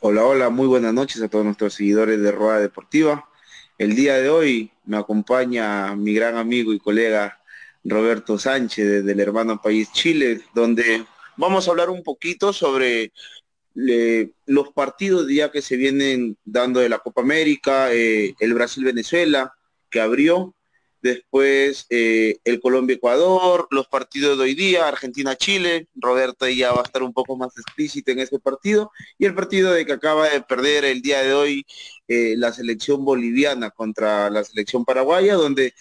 Hola, hola, muy buenas noches a todos nuestros seguidores de Rueda Deportiva. El día de hoy me acompaña mi gran amigo y colega Roberto Sánchez del hermano país Chile, donde vamos a hablar un poquito sobre los partidos ya que se vienen dando de la Copa América, eh, el Brasil-Venezuela, que abrió, después eh, el Colombia-Ecuador, los partidos de hoy día, Argentina-Chile, Roberto ya va a estar un poco más explícito en ese partido, y el partido de que acaba de perder el día de hoy eh, la selección boliviana contra la selección paraguaya, donde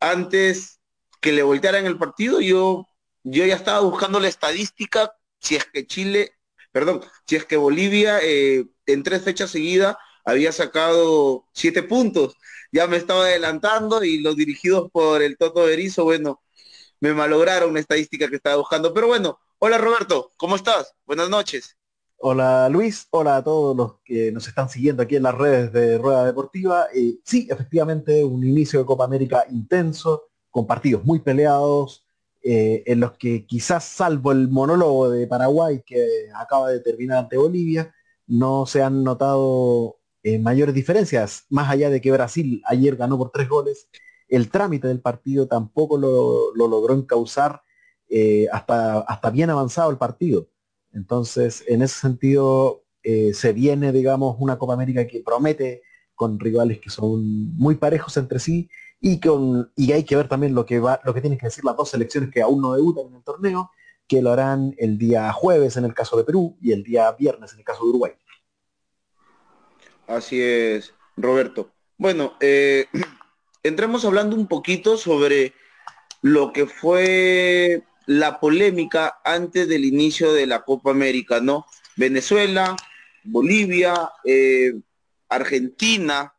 antes que le voltearan el partido, yo, yo ya estaba buscando la estadística si es que Chile perdón, si es que Bolivia eh, en tres fechas seguidas había sacado siete puntos. Ya me estaba adelantando y los dirigidos por el Toto Berizo, bueno, me malograron una estadística que estaba buscando. Pero bueno, hola Roberto, ¿cómo estás? Buenas noches. Hola Luis, hola a todos los que nos están siguiendo aquí en las redes de Rueda Deportiva. Eh, sí, efectivamente, un inicio de Copa América intenso, con partidos muy peleados, eh, en los que quizás salvo el monólogo de Paraguay que acaba de terminar ante Bolivia, no se han notado eh, mayores diferencias, más allá de que Brasil ayer ganó por tres goles, el trámite del partido tampoco lo, logró encauzar eh, hasta, hasta bien avanzado el partido. Entonces, en ese sentido, se viene, digamos, una Copa América que promete con rivales que son muy parejos entre sí y, con, y hay que ver también lo que, va, lo que tienen que decir las dos selecciones que aún no debutan en el torneo, que lo harán el día jueves en el caso de Perú y el día viernes en el caso de Uruguay. Así es, Roberto. Bueno, eh, entremos hablando un poquito sobre lo que fue la polémica antes del inicio de la Copa América, ¿no? Venezuela, Bolivia, eh, Argentina,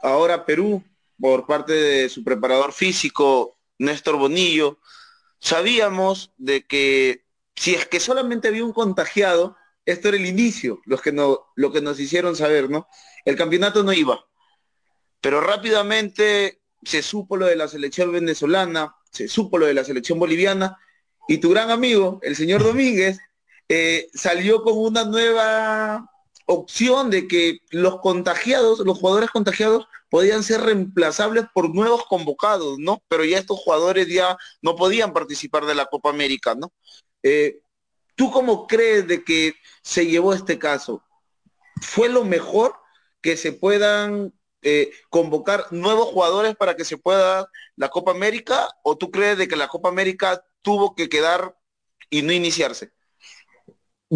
ahora Perú, por parte de su preparador físico, Néstor Bonillo, sabíamos de que si es que solamente había un contagiado, esto era el inicio, que no, lo que nos hicieron saber, ¿no? El campeonato no iba. Pero rápidamente se supo lo de la selección venezolana, se supo lo de la selección boliviana, y tu gran amigo, el señor Domínguez, eh, salió con una nueva opción de que los contagiados, los jugadores contagiados, podían ser reemplazables por nuevos convocados, ¿no? Pero ya estos jugadores ya no podían participar de la Copa América, ¿no? Eh, ¿Tú cómo crees de que se llevó este caso? ¿Fue lo mejor que se puedan eh, convocar nuevos jugadores para que se pueda la Copa América? ¿O tú crees de que la Copa América tuvo que quedar y no iniciarse?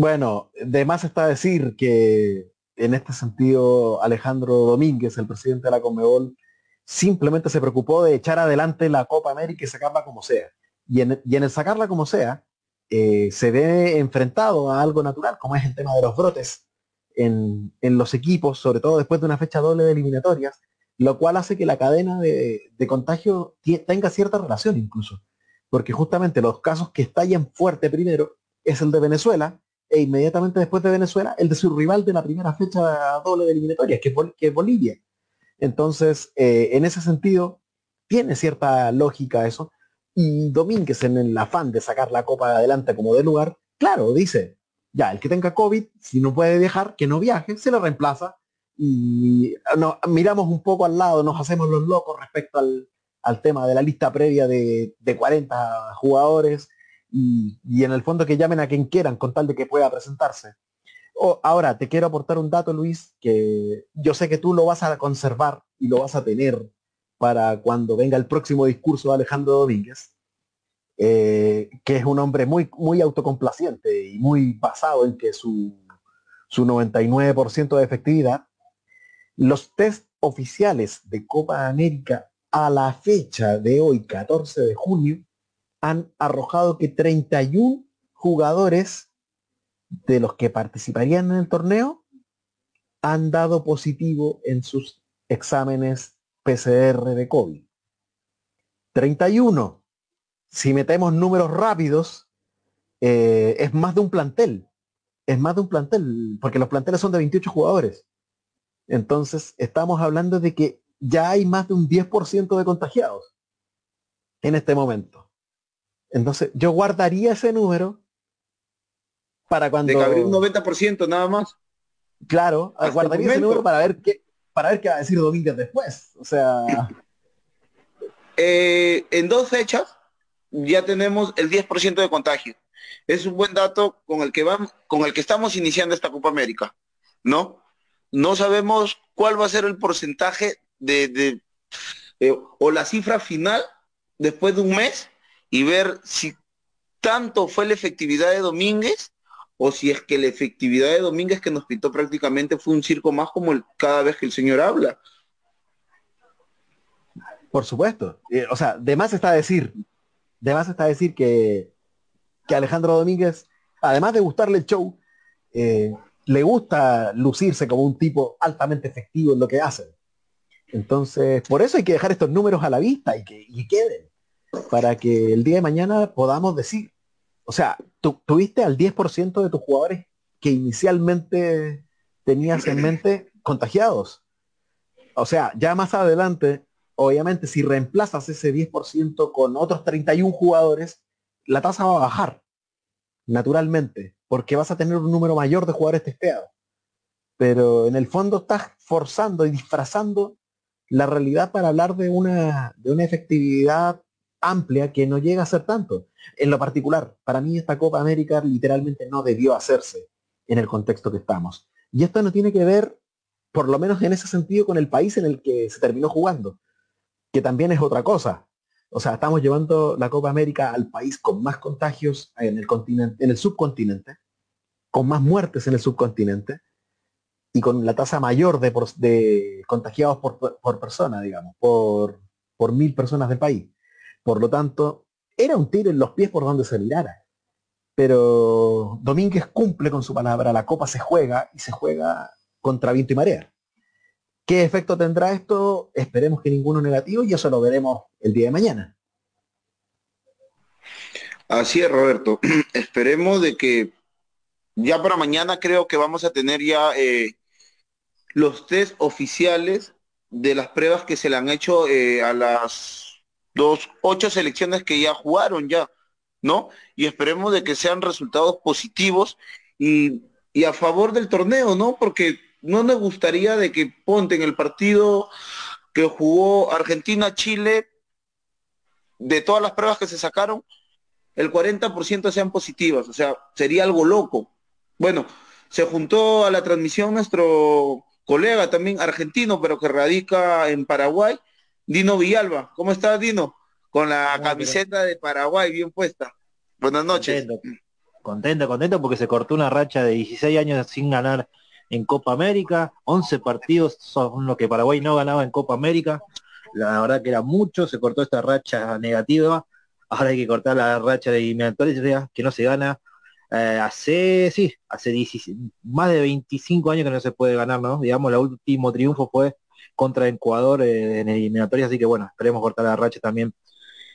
Bueno, de más está decir que en este sentido Alejandro Domínguez, el presidente de la Conmebol, simplemente se preocupó de echar adelante la Copa América y sacarla como sea. Y en, el sacarla como sea, eh, se ve enfrentado a algo natural, como es el tema de los brotes en, los equipos, sobre todo después de una fecha doble de eliminatorias, lo cual hace que la cadena de, de contagio tenga cierta relación incluso. Porque justamente los casos que estallan fuerte primero es el de Venezuela, e inmediatamente después de Venezuela, el de su rival de la primera fecha doble de eliminatoria, que es, Bolivia. Entonces, eh, en ese sentido, tiene cierta lógica eso. Y Domínguez, en el afán de sacar la copa adelante como de lugar, claro, dice, ya, el que tenga COVID, si no puede viajar, que no viaje, se le reemplaza. Y no, miramos un poco al lado, nos hacemos los locos respecto al, tema de la lista previa de, de 40 jugadores y, en el fondo que llamen a quien quieran con tal de que pueda presentarse. ahora, te quiero aportar un dato, Luis, que yo sé que tú lo vas a conservar y lo vas a tener para cuando venga el próximo discurso de Alejandro Domínguez, eh, que es un hombre muy, muy autocomplaciente y muy basado en que su, su 99% de efectividad, los test oficiales de Copa América a la fecha de hoy, 14 de junio, han arrojado que 31 jugadores de los que participarían en el torneo han dado positivo en sus exámenes PCR de COVID. 31. Si metemos números rápidos, eh, es más de un plantel. es más de un plantel, porque los planteles son de 28 jugadores. Entonces, estamos hablando de que ya hay más de un 10% de contagiados en este momento. Entonces, yo guardaría ese número para cuando... De que un 90% nada más. Claro, guardaría ese número para ver qué para ver qué va a decir Domínguez después. O sea... Eh, en dos fechas ya tenemos el 10% de contagio. Es un buen dato con el que vamos, con el que estamos iniciando esta Copa América, ¿no? No sabemos cuál va a ser el porcentaje de, eh, o la cifra final después de un mes y ver si tanto fue la efectividad de Domínguez o si es que la efectividad de Domínguez que nos pintó prácticamente fue un circo más como el, cada vez que el señor habla. Por supuesto. Eh, o sea, de más está decir, de más está decir que, que Alejandro Domínguez, además de gustarle el show, eh, le gusta lucirse como un tipo altamente efectivo en lo que hace. Entonces, por eso hay que dejar estos números a la vista y que, y queden, para que el día de mañana podamos decir, o sea, tuviste al 10% de tus jugadores que inicialmente tenías en mente contagiados. O sea, ya más adelante, obviamente, si reemplazas ese 10% con otros 31 jugadores, la tasa va a bajar, naturalmente, porque vas a tener un número mayor de jugadores testeados. Pero en el fondo estás forzando y disfrazando la realidad para hablar de una, de una efectividad amplia que no llega a ser tanto. En lo particular, para mí esta Copa América literalmente no debió hacerse en el contexto que estamos. Y esto no tiene que ver, por lo menos en ese sentido, con el país en el que se terminó jugando, que también es otra cosa. O sea, estamos llevando la Copa América al país con más contagios en el continente, en el subcontinente, con más muertes en el subcontinente y con la tasa mayor de, contagiados por, persona, digamos, por mil personas del país. Por lo tanto, era un tiro en los pies por donde se mirara. Pero Domínguez cumple con su palabra, la copa se juega y se juega contra viento y marea. ¿Qué efecto tendrá esto? Esperemos que ninguno negativo y eso lo veremos el día de mañana. Así es, Roberto. Esperemos de que ya para mañana creo que vamos a tener ya eh, los test oficiales de las pruebas que se le han hecho eh, a las dos, ocho selecciones que ya jugaron ya, ¿no? Y esperemos de que sean resultados positivos y, y a favor del torneo, ¿no? Porque no me gustaría de que ponte en el partido que jugó Argentina-Chile, de todas las pruebas que se sacaron, el 40% sean positivas, o sea, sería algo loco. Bueno, se juntó a la transmisión nuestro colega también argentino, pero que radica en Paraguay, Dino Villalba. ¿Cómo estás, Dino? Con la camiseta de Paraguay bien puesta. Buenas noches. Contento, contento, porque se cortó una racha de 16 años sin ganar en Copa América. 11 partidos son lo que Paraguay no ganaba en Copa América. La verdad que era mucho, se cortó esta racha negativa. Ahora hay que cortar la racha de eliminatorias que no se gana. Eh, hace, sí, hace más de 25 años que no se puede ganar, ¿no? Digamos, el último triunfo fue contra Ecuador eh, en eliminatorias, así que bueno, esperemos cortar la racha también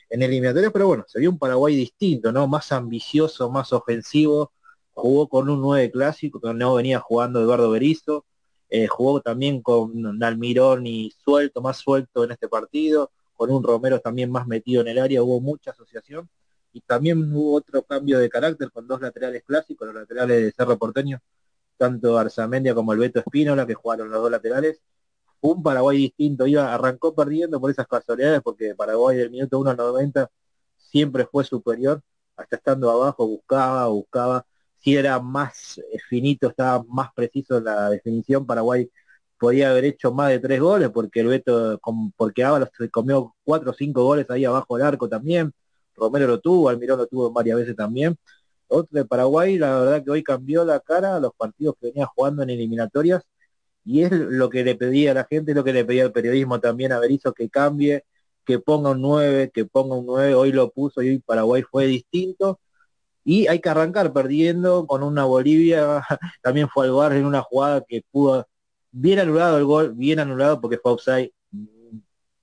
en eliminatorias, pero bueno, se vio un Paraguay distinto, ¿no? Más ambicioso, más ofensivo, jugó con un 9 clásico, que no venía jugando Eduardo Berizzo, eh, jugó también con Almirón y suelto, más suelto en este partido, con un Romero también más metido en el área, hubo mucha asociación, y también hubo otro cambio de carácter con dos laterales clásicos, los laterales de Cerro Porteño, tanto Arzamendia como el Beto Espínola, que jugaron los dos laterales, un Paraguay distinto, iba, arrancó perdiendo por esas casualidades, porque Paraguay del minuto 1 al 90 siempre fue superior, hasta estando abajo buscaba, buscaba, si era más eh, finito, estaba más preciso en la definición, Paraguay podía haber hecho más de tres goles, porque el Beto, porque Ábalos se comió cuatro o cinco goles ahí abajo del arco también, Romero lo tuvo, Almirón lo tuvo varias veces también. Otro de Paraguay, la verdad que hoy cambió la cara a los partidos que venía jugando en eliminatorias y es lo que le pedía a la gente, lo que le pedía al periodismo también a Berizzo, que cambie, que ponga un 9, que ponga un 9, hoy lo puso y hoy Paraguay fue distinto, y hay que arrancar perdiendo con una Bolivia, también fue al bar en una jugada que pudo, bien anulado el gol, bien anulado porque fue offside,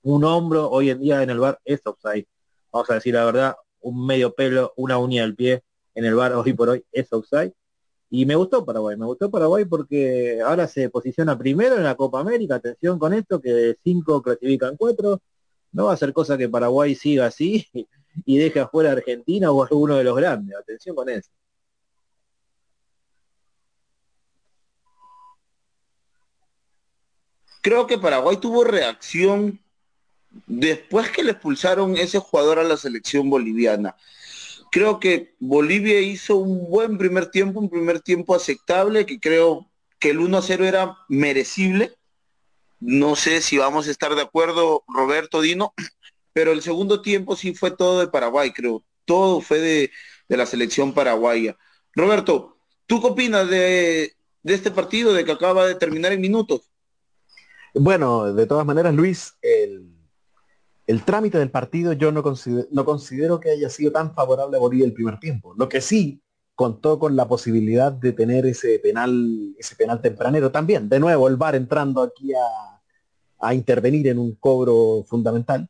un hombro hoy en día en el bar es offside, vamos a decir la verdad, un medio pelo, una uña del pie en el bar hoy por hoy es offside, Y me gustó Paraguay, me gustó Paraguay porque ahora se posiciona primero en la Copa América, atención con esto, que de cinco clasifican cuatro, no va a ser cosa que Paraguay siga así y deje afuera a Argentina o alguno de los grandes, atención con eso. Creo que Paraguay tuvo reacción después que le expulsaron ese jugador a la selección boliviana. Creo que Bolivia hizo un buen primer tiempo, un primer tiempo aceptable, que creo que el 1 0 era merecible. No sé si vamos a estar de acuerdo, Roberto Dino, pero el segundo tiempo sí fue todo de Paraguay, creo. Todo fue de, la selección paraguaya. Roberto, ¿tú qué opinas de, de este partido, de que acaba de terminar en minutos? Bueno, de todas maneras, Luis, el, el trámite del partido yo no considero, que haya sido tan favorable a Bolivia el primer tiempo. Lo que sí contó con la posibilidad de tener ese penal, ese penal tempranero también. De nuevo, el VAR entrando aquí a, a intervenir en un cobro fundamental.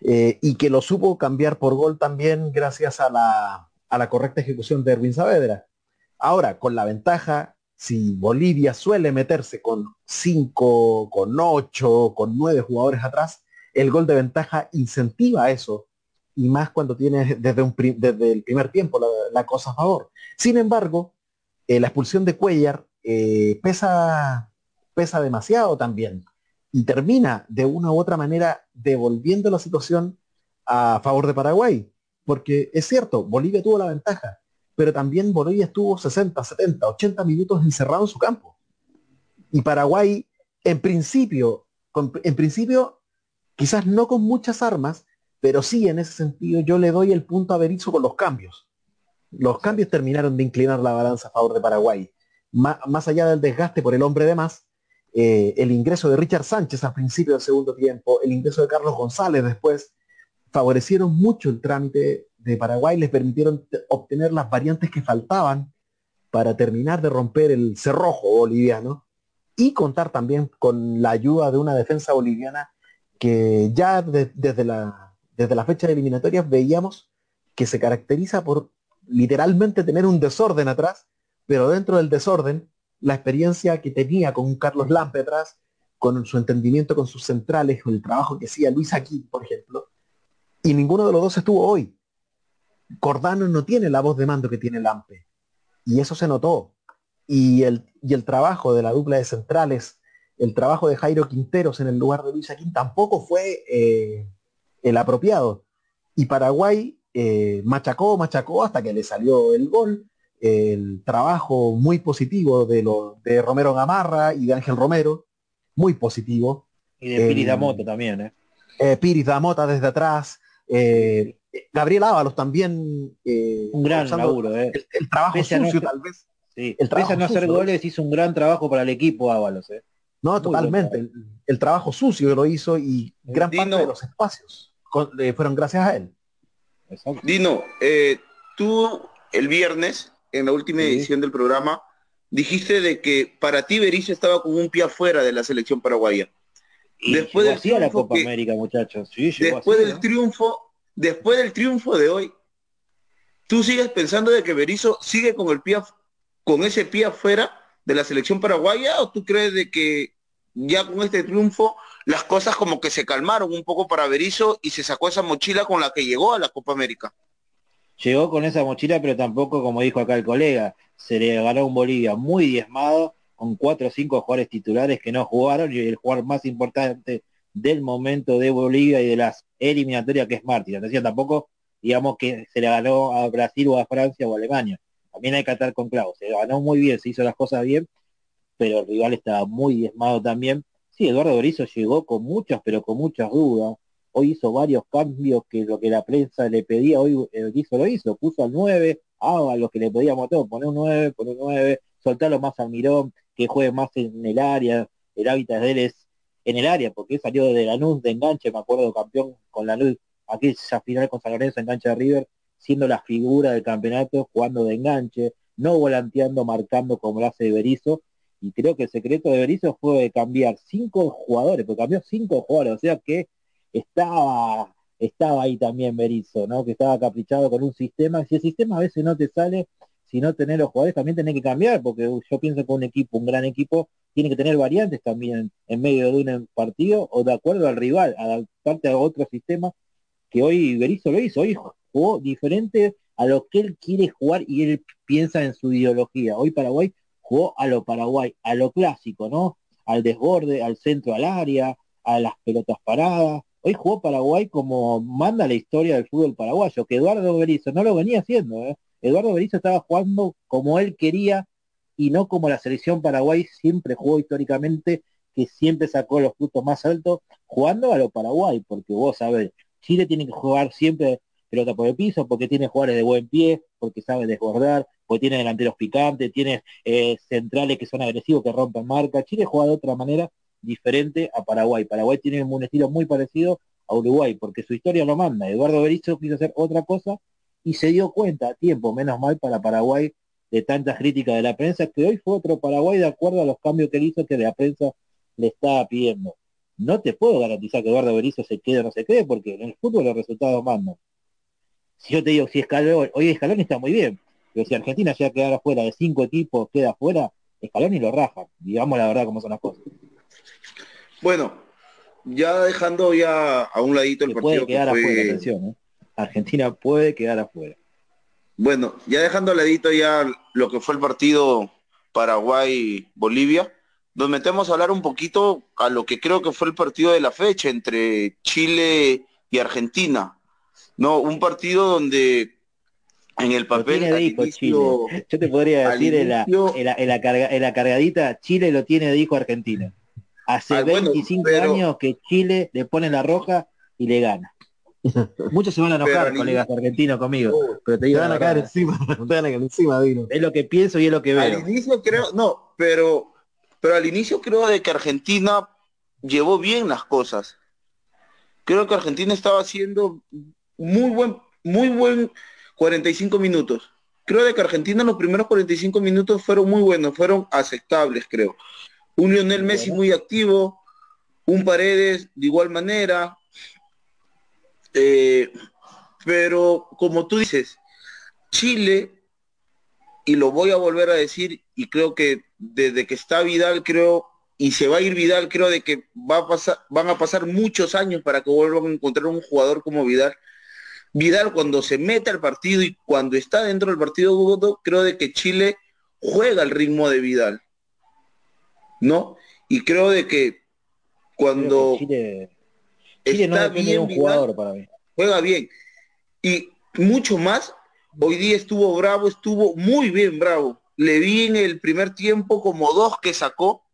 Eh, y que lo supo cambiar por gol también gracias a la, a la correcta ejecución de Erwin Saavedra. Ahora, con la ventaja, si Bolivia suele meterse con 5, con 8, con 9 jugadores atrás, el gol de ventaja incentiva eso, y más cuando tienes desde, el primer tiempo la, cosa a favor. Sin embargo, eh, la expulsión de Cuellar eh, pesa, pesa demasiado también y termina de una u otra manera devolviendo la situación a favor de Paraguay. Porque es cierto, Bolivia tuvo la ventaja, pero también Bolivia estuvo 60, 70, 80 minutos encerrado en su campo. Y Paraguay, en principio, en principio Quizás no con muchas armas, pero sí en ese sentido yo le doy el punto a Berizzo con los cambios. Los cambios terminaron de inclinar la balanza a favor de Paraguay. más allá del desgaste por el hombre de más, eh, el ingreso de Richard Sánchez al principio del segundo tiempo, el ingreso de Carlos González después, favorecieron mucho el trámite de Paraguay, les permitieron obtener las variantes que faltaban para terminar de romper el cerrojo boliviano y contar también con la ayuda de una defensa boliviana que ya desde, la, desde fecha de eliminatorias veíamos que se caracteriza por literalmente tener un desorden atrás, pero dentro del desorden, la experiencia que tenía con Carlos Lampe atrás, con su entendimiento con sus centrales, con el trabajo que hacía Luis aquí, por ejemplo, y ninguno de los dos estuvo hoy. Cordano no tiene la voz de mando que tiene Lampe, y eso se notó. Y el, y el trabajo de la dupla de centrales el trabajo de Jairo Quinteros en el lugar de Luis Aquín tampoco fue eh, el apropiado. Y Paraguay eh, machacó, machacó hasta que le salió el gol. El trabajo muy positivo de, lo, de Romero Gamarra y de Ángel Romero, muy positivo. Y de Piris Damota también, ¿eh? eh Piris Damota desde atrás. Gabriel Ábalos también. un gran laburo, ¿eh? El, trabajo sucio, tal vez. Sí, el trabajo no hacer goles hizo un gran trabajo para el equipo Ábalos, ¿eh? No, totalmente. El, trabajo sucio lo hizo y gran parte de los espacios eh, fueron gracias a él. Dino, eh, tú el viernes, en la última edición del programa, dijiste de que para ti Berizzo estaba con un pie afuera de la selección paraguaya. después del triunfo la Copa América, muchachos. después del triunfo, después del triunfo de hoy, tú sigues pensando de que Berizzo sigue con el pie con ese pie afuera de la selección paraguaya o tú crees de que ya con este triunfo las cosas como que se calmaron un poco para Berizzo y se sacó esa mochila con la que llegó a la Copa América. Llegó con esa mochila, pero tampoco, como dijo acá el colega, se le ganó un Bolivia muy diezmado, con cuatro o cinco jugadores titulares que no jugaron, y el jugador más importante del momento de Bolivia y de las eliminatorias que es Martín. Decía tampoco, digamos que se le ganó a Brasil o a Francia o a Alemania. También hay que atar con clavos. Se ganó muy bien, se hizo las cosas bien, pero el rival estaba muy diezmado también. Sí, Eduardo Berizzo llegó con muchas, pero con muchas dudas. Hoy hizo varios cambios que lo que la prensa le pedía, hoy Berizzo lo hizo, puso al 9, haga lo que le pedíamos a todos, poner un 9, poner un 9, soltarlo más al mirón, que juegue más en el área, el hábitat de él es en el área, porque salió de la luz de enganche, me acuerdo, campeón con la luz, aquí esa final con San Lorenzo, enganche de River, siendo la figura del campeonato, jugando de enganche, no volanteando, marcando como lo hace Berizzo, y creo que el secreto de Berizzo fue cambiar cinco jugadores, porque cambió cinco jugadores, o sea que estaba, estaba ahí también Berizzo, ¿no? Que estaba caprichado con un sistema. Si el sistema a veces no te sale, sino tener los jugadores también tiene que cambiar, porque yo pienso que un equipo, un gran equipo, tiene que tener variantes también en medio de un partido o de acuerdo al rival, adaptarte a otro sistema que hoy Berizzo lo hizo, hoy jugó diferente a lo que él quiere jugar y él piensa en su ideología. Hoy Paraguay jugó a lo Paraguay, a lo clásico, ¿no? Al desborde, al centro al área, a las pelotas paradas. Hoy jugó Paraguay como manda la historia del fútbol paraguayo, que Eduardo Berizzo no lo venía haciendo, ¿eh? Eduardo Berizzo estaba jugando como él quería y no como la selección Paraguay siempre jugó históricamente, que siempre sacó los frutos más altos, jugando a lo Paraguay, porque vos sabés, Chile tiene que jugar siempre pelota por el piso, porque tiene jugadores de buen pie, porque sabe desbordar, porque tiene delanteros picantes, tiene eh, centrales que son agresivos, que rompen marca. Chile juega de otra manera diferente a Paraguay. Paraguay tiene un estilo muy parecido a Uruguay, porque su historia lo manda. Eduardo Berizzo quiso hacer otra cosa y se dio cuenta a tiempo, menos mal para Paraguay, de tantas críticas de la prensa, que hoy fue otro Paraguay de acuerdo a los cambios que él hizo que la prensa le estaba pidiendo. No te puedo garantizar que Eduardo Berizzo se quede o no se quede, porque en el fútbol los resultados mandan. Si yo te digo, si Escalón, hoy Escalón está muy bien, pero si Argentina llega a quedar afuera de cinco equipos, queda afuera, Escalón y lo raja. Digamos la verdad como son las cosas. Bueno, ya dejando ya a un ladito el partido que fue... atención, ¿eh? Argentina puede quedar afuera. Bueno, ya dejando al ladito ya lo que fue el partido Paraguay-Bolivia, nos metemos a hablar un poquito a lo que creo que fue el partido de la fecha entre Chile y Argentina. No, un partido donde en el papel Yo te podría decir en, la, en, la, cargadita, Chile lo tiene de hijo Argentina. Hace 25 años que Chile le pone la roja y le gana. Muchos se van a enojar, colegas argentinos conmigo. Uh, pero te, van a caer encima, te van a caer encima, Es lo que pienso y es lo que veo. Al inicio creo, no, pero, pero al inicio creo de que Argentina llevó bien las cosas. Creo que Argentina estaba haciendo muy buen, muy buen 45 minutos. Creo de que Argentina en los primeros 45 minutos fueron muy buenos, fueron aceptables, creo. Un Lionel Messi muy activo, un Paredes de igual manera, eh, pero como tú dices, Chile, y lo voy a volver a decir, y creo que desde que está Vidal, creo, y se va a ir Vidal, creo de que va a pasar, van a pasar muchos años para que vuelvan a encontrar un jugador como Vidal. Vidal cuando se mete al partido y cuando está dentro del partido, creo de que Chile juega el ritmo de Vidal. ¿No? Y creo de que cuando está bien un jugador para mí. Juega bien. Y mucho más, hoy día estuvo bravo, estuvo muy bien bravo. Le vi en el primer tiempo como dos que sacó.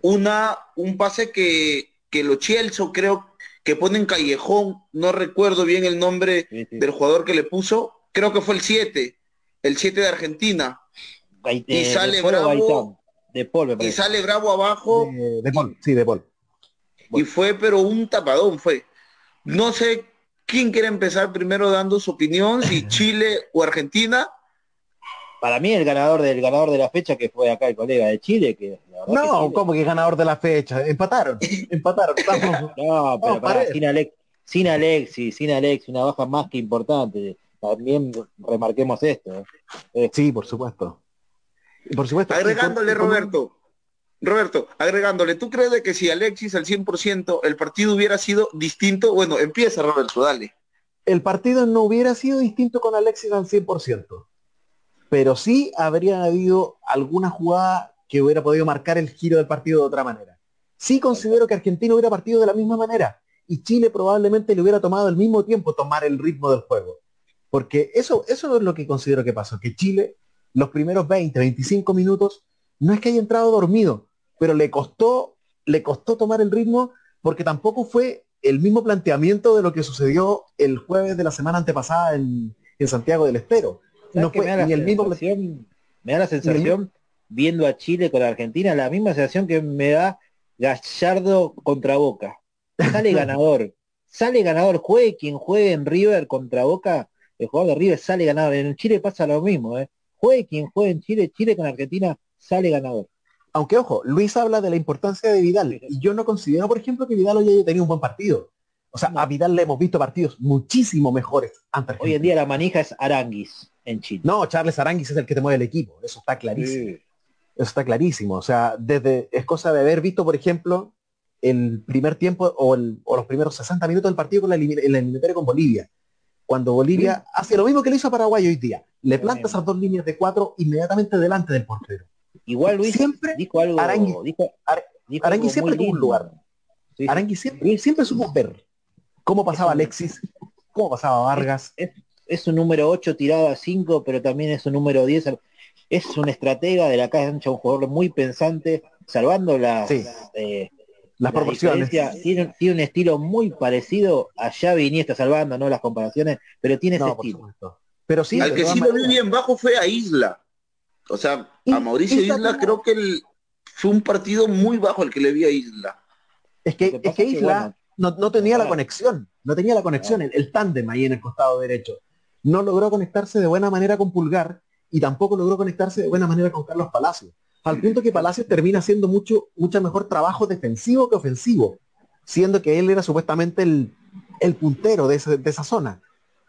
Una, un pase que, que lo Chielso creo que pone en callejón, no recuerdo bien el nombre del jugador que le puso, creo que fue el 7, el 7 de Argentina. y sale bravo. De y sale bravo abajo. De, de sí, de Paul. Y fue pero un tapadón fue. No sé quién quiere empezar primero dando su opinión, si Chile o Argentina. Para mí el ganador del ganador de la fecha que fue acá el colega de Chile, que no, como que ganador de la fecha? Empataron, empataron. no, pero para, sin, Alex, sin Alexis, sin Alexis, una baja más que importante. También remarquemos esto. ¿eh? Sí, por supuesto. Por supuesto. Agregándole, Roberto, Roberto, agregándole, ¿tú crees de que si Alexis al 100% el partido hubiera sido distinto? Bueno, empieza Roberto, dale. El partido no hubiera sido distinto con Alexis al 100%, pero sí habría habido alguna jugada que hubiera podido marcar el giro del partido de otra manera. Sí considero que Argentina hubiera partido de la misma manera y Chile probablemente le hubiera tomado al mismo tiempo tomar el ritmo del juego. Porque eso, eso es lo que considero que pasó, que Chile los primeros 20, 25 minutos no es que haya entrado dormido, pero le costó, le costó tomar el ritmo porque tampoco fue el mismo planteamiento de lo que sucedió el jueves de la semana antepasada en, Santiago del Estero. No fue ni el mismo me da la sensación viendo a Chile con Argentina, la misma sensación que me da Gallardo contra Boca. Sale ganador, sale ganador, juegue quien juegue en River contra Boca, el jugador de River sale ganador. En Chile pasa lo mismo, ¿eh? Juegue quien juegue en Chile, Chile con Argentina sale ganador. Aunque ojo, Luis habla de la importancia de Vidal. Y yo no considero, por ejemplo, que Vidal hoy haya tenido un buen partido. O sea, a Vidal le hemos visto partidos muchísimo mejores antes. Hoy en día la manija es Aranguis. en Chile. No, Charles Aranguis es el que te mueve el equipo, eso está clarísimo. Eso está clarísimo. O sea, desde es cosa de haber visto, por ejemplo, el primer tiempo o, los primeros 60 minutos del partido con la, eliminatoria con Bolivia. Cuando Bolivia hace lo mismo que le hizo a Paraguay hoy día. Le planta esas dos líneas de cuatro inmediatamente delante del portero. Igual Luis siempre dijo algo. Arangui, dijo, Arangui siempre tuvo un lugar. Arangui siempre, siempre supo ver cómo pasaba Alexis, cómo pasaba Vargas. Es, un número 8 tirado a 5, pero también es un número 10. Es un estratega de la cancha, un jugador muy pensante, salvando las, eh, las proporciones. Tiene, tiene, un estilo muy parecido a Xavi Iniesta, salvando no las comparaciones, pero tiene ese estilo. Pero sí, Al que sí lo vi bien bajo fue a Isla. O sea, a Mauricio Isla, creo que el, fue un partido muy bajo el que le vi a Isla. Es que, es que Isla no, tenía la conexión, no tenía la conexión, el, el tándem ahí en el costado derecho. No logró conectarse de buena manera con Pulgar y tampoco logró conectarse de buena manera con Carlos Palacios. Al punto que Palacios termina haciendo mucho, mucho mejor trabajo defensivo que ofensivo, siendo que él era supuestamente el, puntero de, esa zona.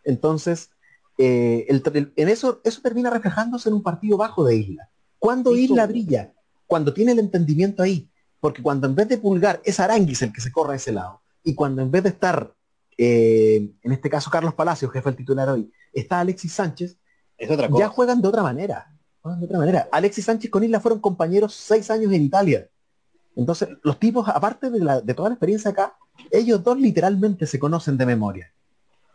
Entonces, eh, en eso, eso termina reflejándose en un partido bajo de Isla. Cuando Isla brilla, cuando tiene el entendimiento ahí, porque cuando en vez de pulgar es Aranguis el que se corre a ese lado, y cuando en vez de estar, eh, en este caso Carlos Palacios, jefe del titular hoy, está Alexis Sánchez, es otra cosa. ya juegan de otra manera. de otra manera. Alexis Sánchez con Isla fueron compañeros seis años en Italia. Entonces, los tipos, aparte de, la, de toda la experiencia acá, ellos dos literalmente se conocen de memoria.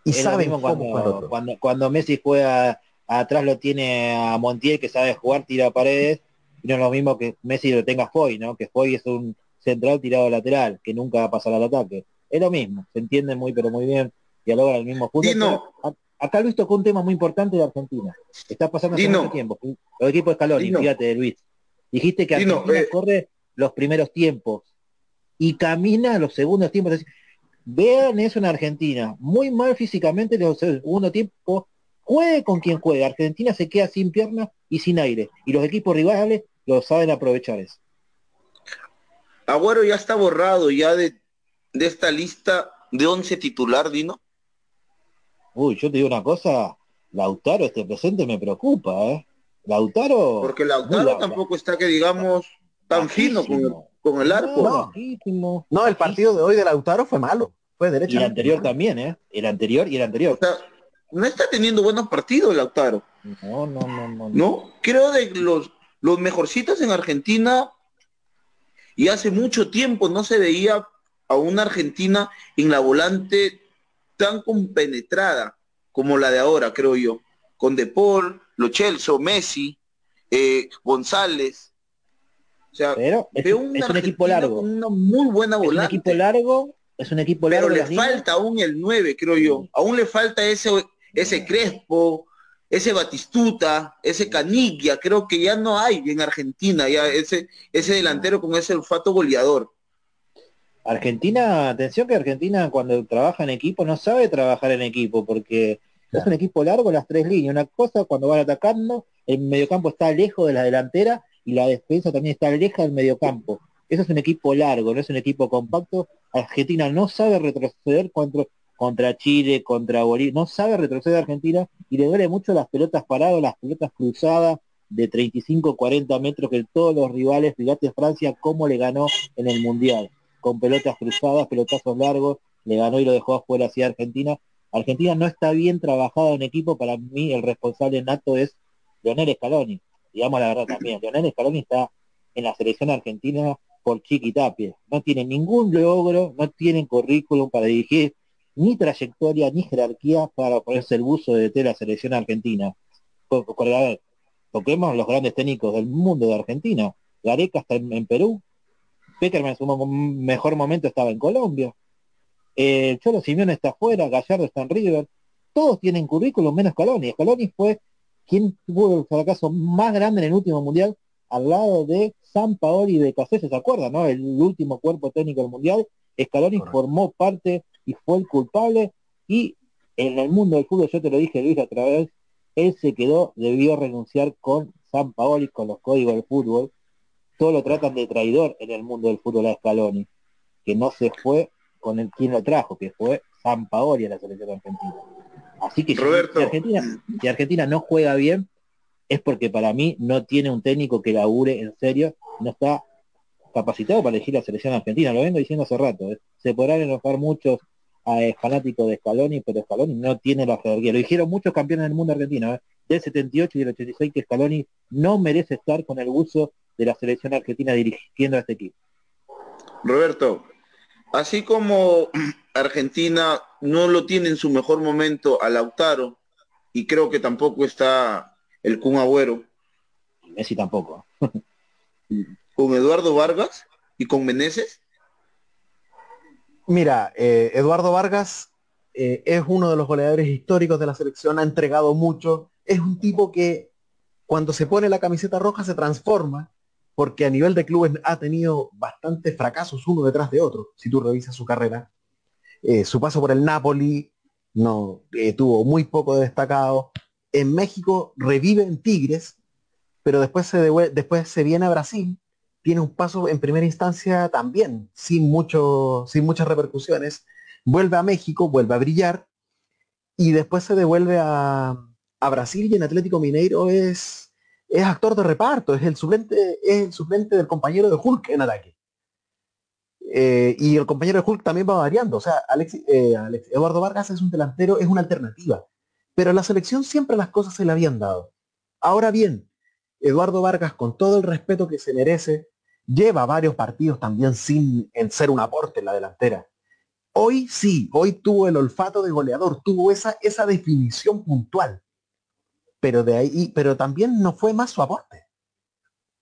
Y saben cuando, cuando, cuando, Messi juega atrás lo tiene a Montiel que sabe jugar, tira paredes, y no es lo mismo que Messi lo tenga Foy, ¿no? Que Foy es un central tirado lateral, que nunca va a pasar al ataque. Es lo mismo, se entiende muy pero muy bien, dialogan al mismo punto. Acá Luis tocó un tema muy importante de Argentina. Está pasando hace mucho tiempo. Los equipos de Scaloni, fíjate, Luis. Dijiste que Argentina eh. corre los primeros tiempos y camina los segundos tiempos. Vean eso en Argentina. Muy mal físicamente los segundos tiempos. Juegue con quien juegue. Argentina se queda sin piernas y sin aire. Y los equipos rivales lo saben aprovechar eso. Agüero ya está borrado ya de, de esta lista de 11 titular, Dino. Uy, yo te digo una cosa, Lautaro este presente me preocupa, ¿eh? Lautaro... Porque Lautaro tampoco está que digamos tan fino con, el arco. No, el partido de hoy de Lautaro fue malo. Fue derecho. Y el anterior también, ¿eh? El anterior y el anterior. no está teniendo buenos partidos Lautaro. No, no, no, no. No, creo de los los mejorcitos en Argentina y hace mucho tiempo no se veía a una Argentina en la volante tan compenetrada como la de ahora, creo yo, con De Paul, Lo Celso, Messi, eh, González. O sea, Pero es, un equipo largo. una muy buena volante. Es un equipo largo, es un equipo largo. Pero le falta aún el 9, creo yo. Aún le falta ese, ese Crespo, ese Batistuta, ese Caniglia, creo que ya no hay en Argentina, ya ese, ese delantero con ese olfato goleador. Argentina, atención que Argentina cuando trabaja en equipo no sabe trabajar en equipo porque es un equipo largo las tres líneas. Una cosa cuando van atacando, el mediocampo está lejos de la delantera y la defensa también está lejos del mediocampo. Eso es un equipo largo, no es un equipo compacto. Argentina no sabe retroceder contra, contra Chile, contra Bolivia, no sabe retroceder Argentina y le duele mucho las pelotas paradas, las pelotas cruzadas de 35, 40 metros que todos los rivales, fíjate Francia, cómo le ganó en el Mundial, con pelotas cruzadas, pelotazos largos, le ganó y lo dejó afuera hacia Argentina. Argentina no está bien trabajada en equipo, para mí el responsable nato es Leonel Scaloni, digamos la verdad también, Leonel Scaloni está en la selección argentina por chiquitapie, no tiene ningún logro, no tienen currículum para dirigir ni trayectoria ni jerarquía para ponerse el buzo de la selección argentina. toquemos los grandes técnicos del mundo de Argentina. Gareca está en, Perú, Peckerman en su mejor momento estaba en Colombia, eh, Cholo Simeone está afuera, Gallardo está en River, todos tienen currículum menos Scaloni. Scaloni fue quien tuvo el fracaso más grande en el último mundial al lado de San Paoli y de Casillas, ¿se acuerdan? No? El último cuerpo técnico del mundial. Scaloni formó parte y fue el culpable y en el mundo del fútbol, yo te lo dije Luis otra vez, él se quedó, debió renunciar con San Paoli, con los códigos del fútbol, todo lo tratan de traidor en el mundo del fútbol a Scaloni, que no se fue con el quien lo trajo, que fue San Paoli a la selección argentina. Así que Roberto. Si, Argentina, si Argentina no juega bien, es porque para mí no tiene un técnico que labure en serio, no está capacitado para elegir la selección argentina, lo vengo diciendo hace rato. ¿eh? Se podrán enojar muchos eh, fanáticos de Scaloni, pero Scaloni no tiene la jerarquía. Lo dijeron muchos campeones del mundo argentino, ¿eh? del 78 y del 86, que Scaloni no merece estar con el uso de la selección argentina dirigiendo a este equipo. Roberto, así como Argentina no lo tiene en su mejor momento a Lautaro, y creo que tampoco está el Kun Agüero. Messi tampoco. ¿Con Eduardo Vargas y con Meneses? Mira, eh, Eduardo Vargas eh, es uno de los goleadores históricos de la selección, ha entregado mucho, es un tipo que cuando se pone la camiseta roja se transforma, porque a nivel de clubes ha tenido bastantes fracasos uno detrás de otro, si tú revisas su carrera. Eh, su paso por el Napoli no tuvo muy poco de destacado. En México revive en Tigres, pero después se, después se viene a Brasil tiene un paso en primera instancia también, sin, sin muchas repercusiones. Vuelve a México, vuelve a brillar y después se devuelve a, Brasil y en Atlético Mineiro es, es actor de reparto, es el suplente, es el del compañero de Hulk en ataque. Eh, y el compañero de Hulk también va variando. O sea, eh, Eduardo Vargas es un delantero, es una alternativa. Pero en la selección siempre las cosas se le habían dado. Ahora bien, Eduardo Vargas, con todo el respeto que se merece, lleva varios partidos también sin ser un aporte en la delantera. Hoy sí, hoy tuvo el olfato de goleador, tuvo esa, esa definición puntual. Pero de ahí, pero también no fue más su aporte.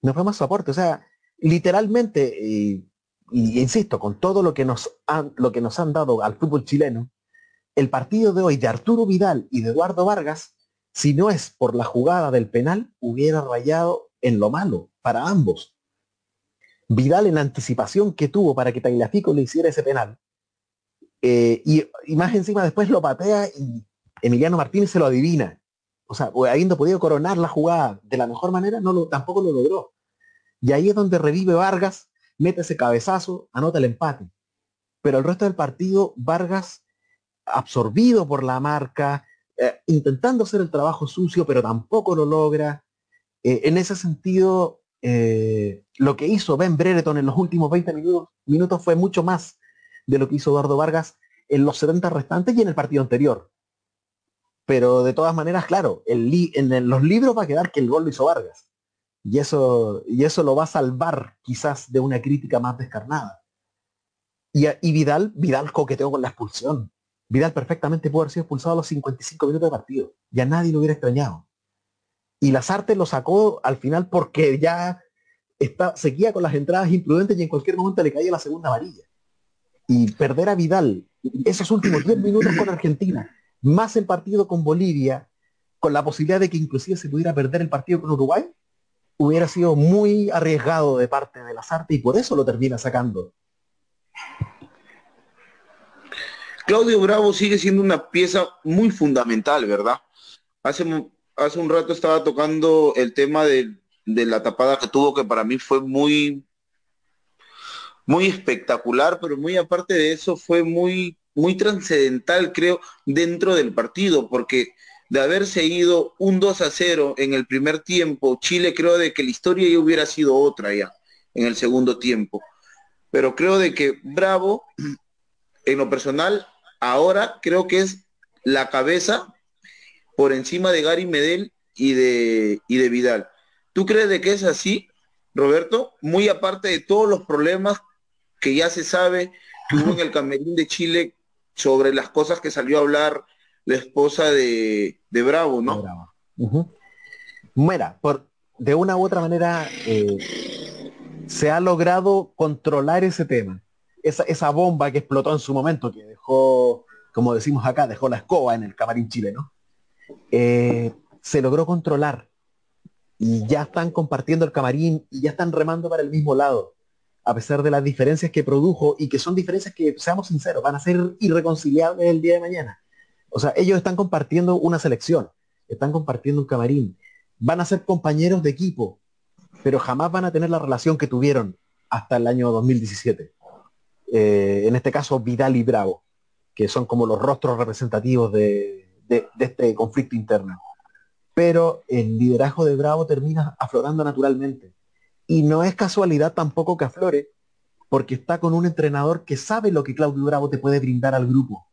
No fue más su aporte. O sea, literalmente, y insisto, con todo lo que, nos han, lo que nos han dado al fútbol chileno, el partido de hoy de Arturo Vidal y de Eduardo Vargas, si no es por la jugada del penal, hubiera rayado en lo malo para ambos. Vidal en anticipación que tuvo para que Tagliafico le hiciera ese penal. Eh, y, más encima después lo patea y Emiliano Martínez se lo adivina. O sea, habiendo podido coronar la jugada de la mejor manera, no lo, tampoco lo logró. Y ahí es donde revive Vargas, mete ese cabezazo, anota el empate. Pero el resto del partido, Vargas, absorbido por la marca, eh, intentando hacer el trabajo sucio, pero tampoco lo logra. Eh, en ese sentido, eh, lo que hizo Ben Brereton en los últimos 20 minutos, minutos fue mucho más de lo que hizo Eduardo Vargas en los 70 restantes y en el partido anterior. Pero de todas maneras, claro, en los libros va a quedar que el gol lo hizo Vargas. Y eso, y eso lo va a salvar quizás de una crítica más descarnada. Y, y Vidal, Vidal coqueteó con la expulsión. Vidal perfectamente pudo haber sido expulsado a los 55 minutos de partido. Ya nadie lo hubiera extrañado. Y Lazarte lo sacó al final porque ya está, seguía con las entradas imprudentes y en cualquier momento le caía la segunda varilla. Y perder a Vidal esos últimos 10 minutos con Argentina, más el partido con Bolivia, con la posibilidad de que inclusive se pudiera perder el partido con Uruguay, hubiera sido muy arriesgado de parte de Lazarte y por eso lo termina sacando. Claudio Bravo sigue siendo una pieza muy fundamental, ¿verdad? Hace un rato estaba tocando el tema de, la tapada que tuvo, que para mí fue muy, muy espectacular, pero muy aparte de eso fue muy, muy trascendental, creo, dentro del partido, porque de haberse ido un 2 a 0 en el primer tiempo, Chile creo de que la historia ya hubiera sido otra ya en el segundo tiempo. Pero creo de que Bravo, en lo personal, ahora creo que es la cabeza por encima de Gary Medel y de, y de Vidal. ¿Tú crees de que es así, Roberto? Muy aparte de todos los problemas que ya se sabe que hubo en el Camerín de Chile sobre las cosas que salió a hablar la esposa de, Bravo, ¿no? Mira, por, de una u otra manera eh, se ha logrado controlar ese tema. Esa, esa bomba que explotó en su momento, que dejó, como decimos acá, dejó la escoba en el camarín chileno. Eh, se logró controlar y ya están compartiendo el camarín y ya están remando para el mismo lado, a pesar de las diferencias que produjo y que son diferencias que, seamos sinceros, van a ser irreconciliables el día de mañana. O sea, ellos están compartiendo una selección, están compartiendo un camarín, van a ser compañeros de equipo, pero jamás van a tener la relación que tuvieron hasta el año 2017. Eh, en este caso, Vidal y Bravo, que son como los rostros representativos de, de, este conflicto interno. Pero el liderazgo de Bravo termina aflorando naturalmente. Y no es casualidad tampoco que aflore, porque está con un entrenador que sabe lo que Claudio Bravo te puede brindar al grupo.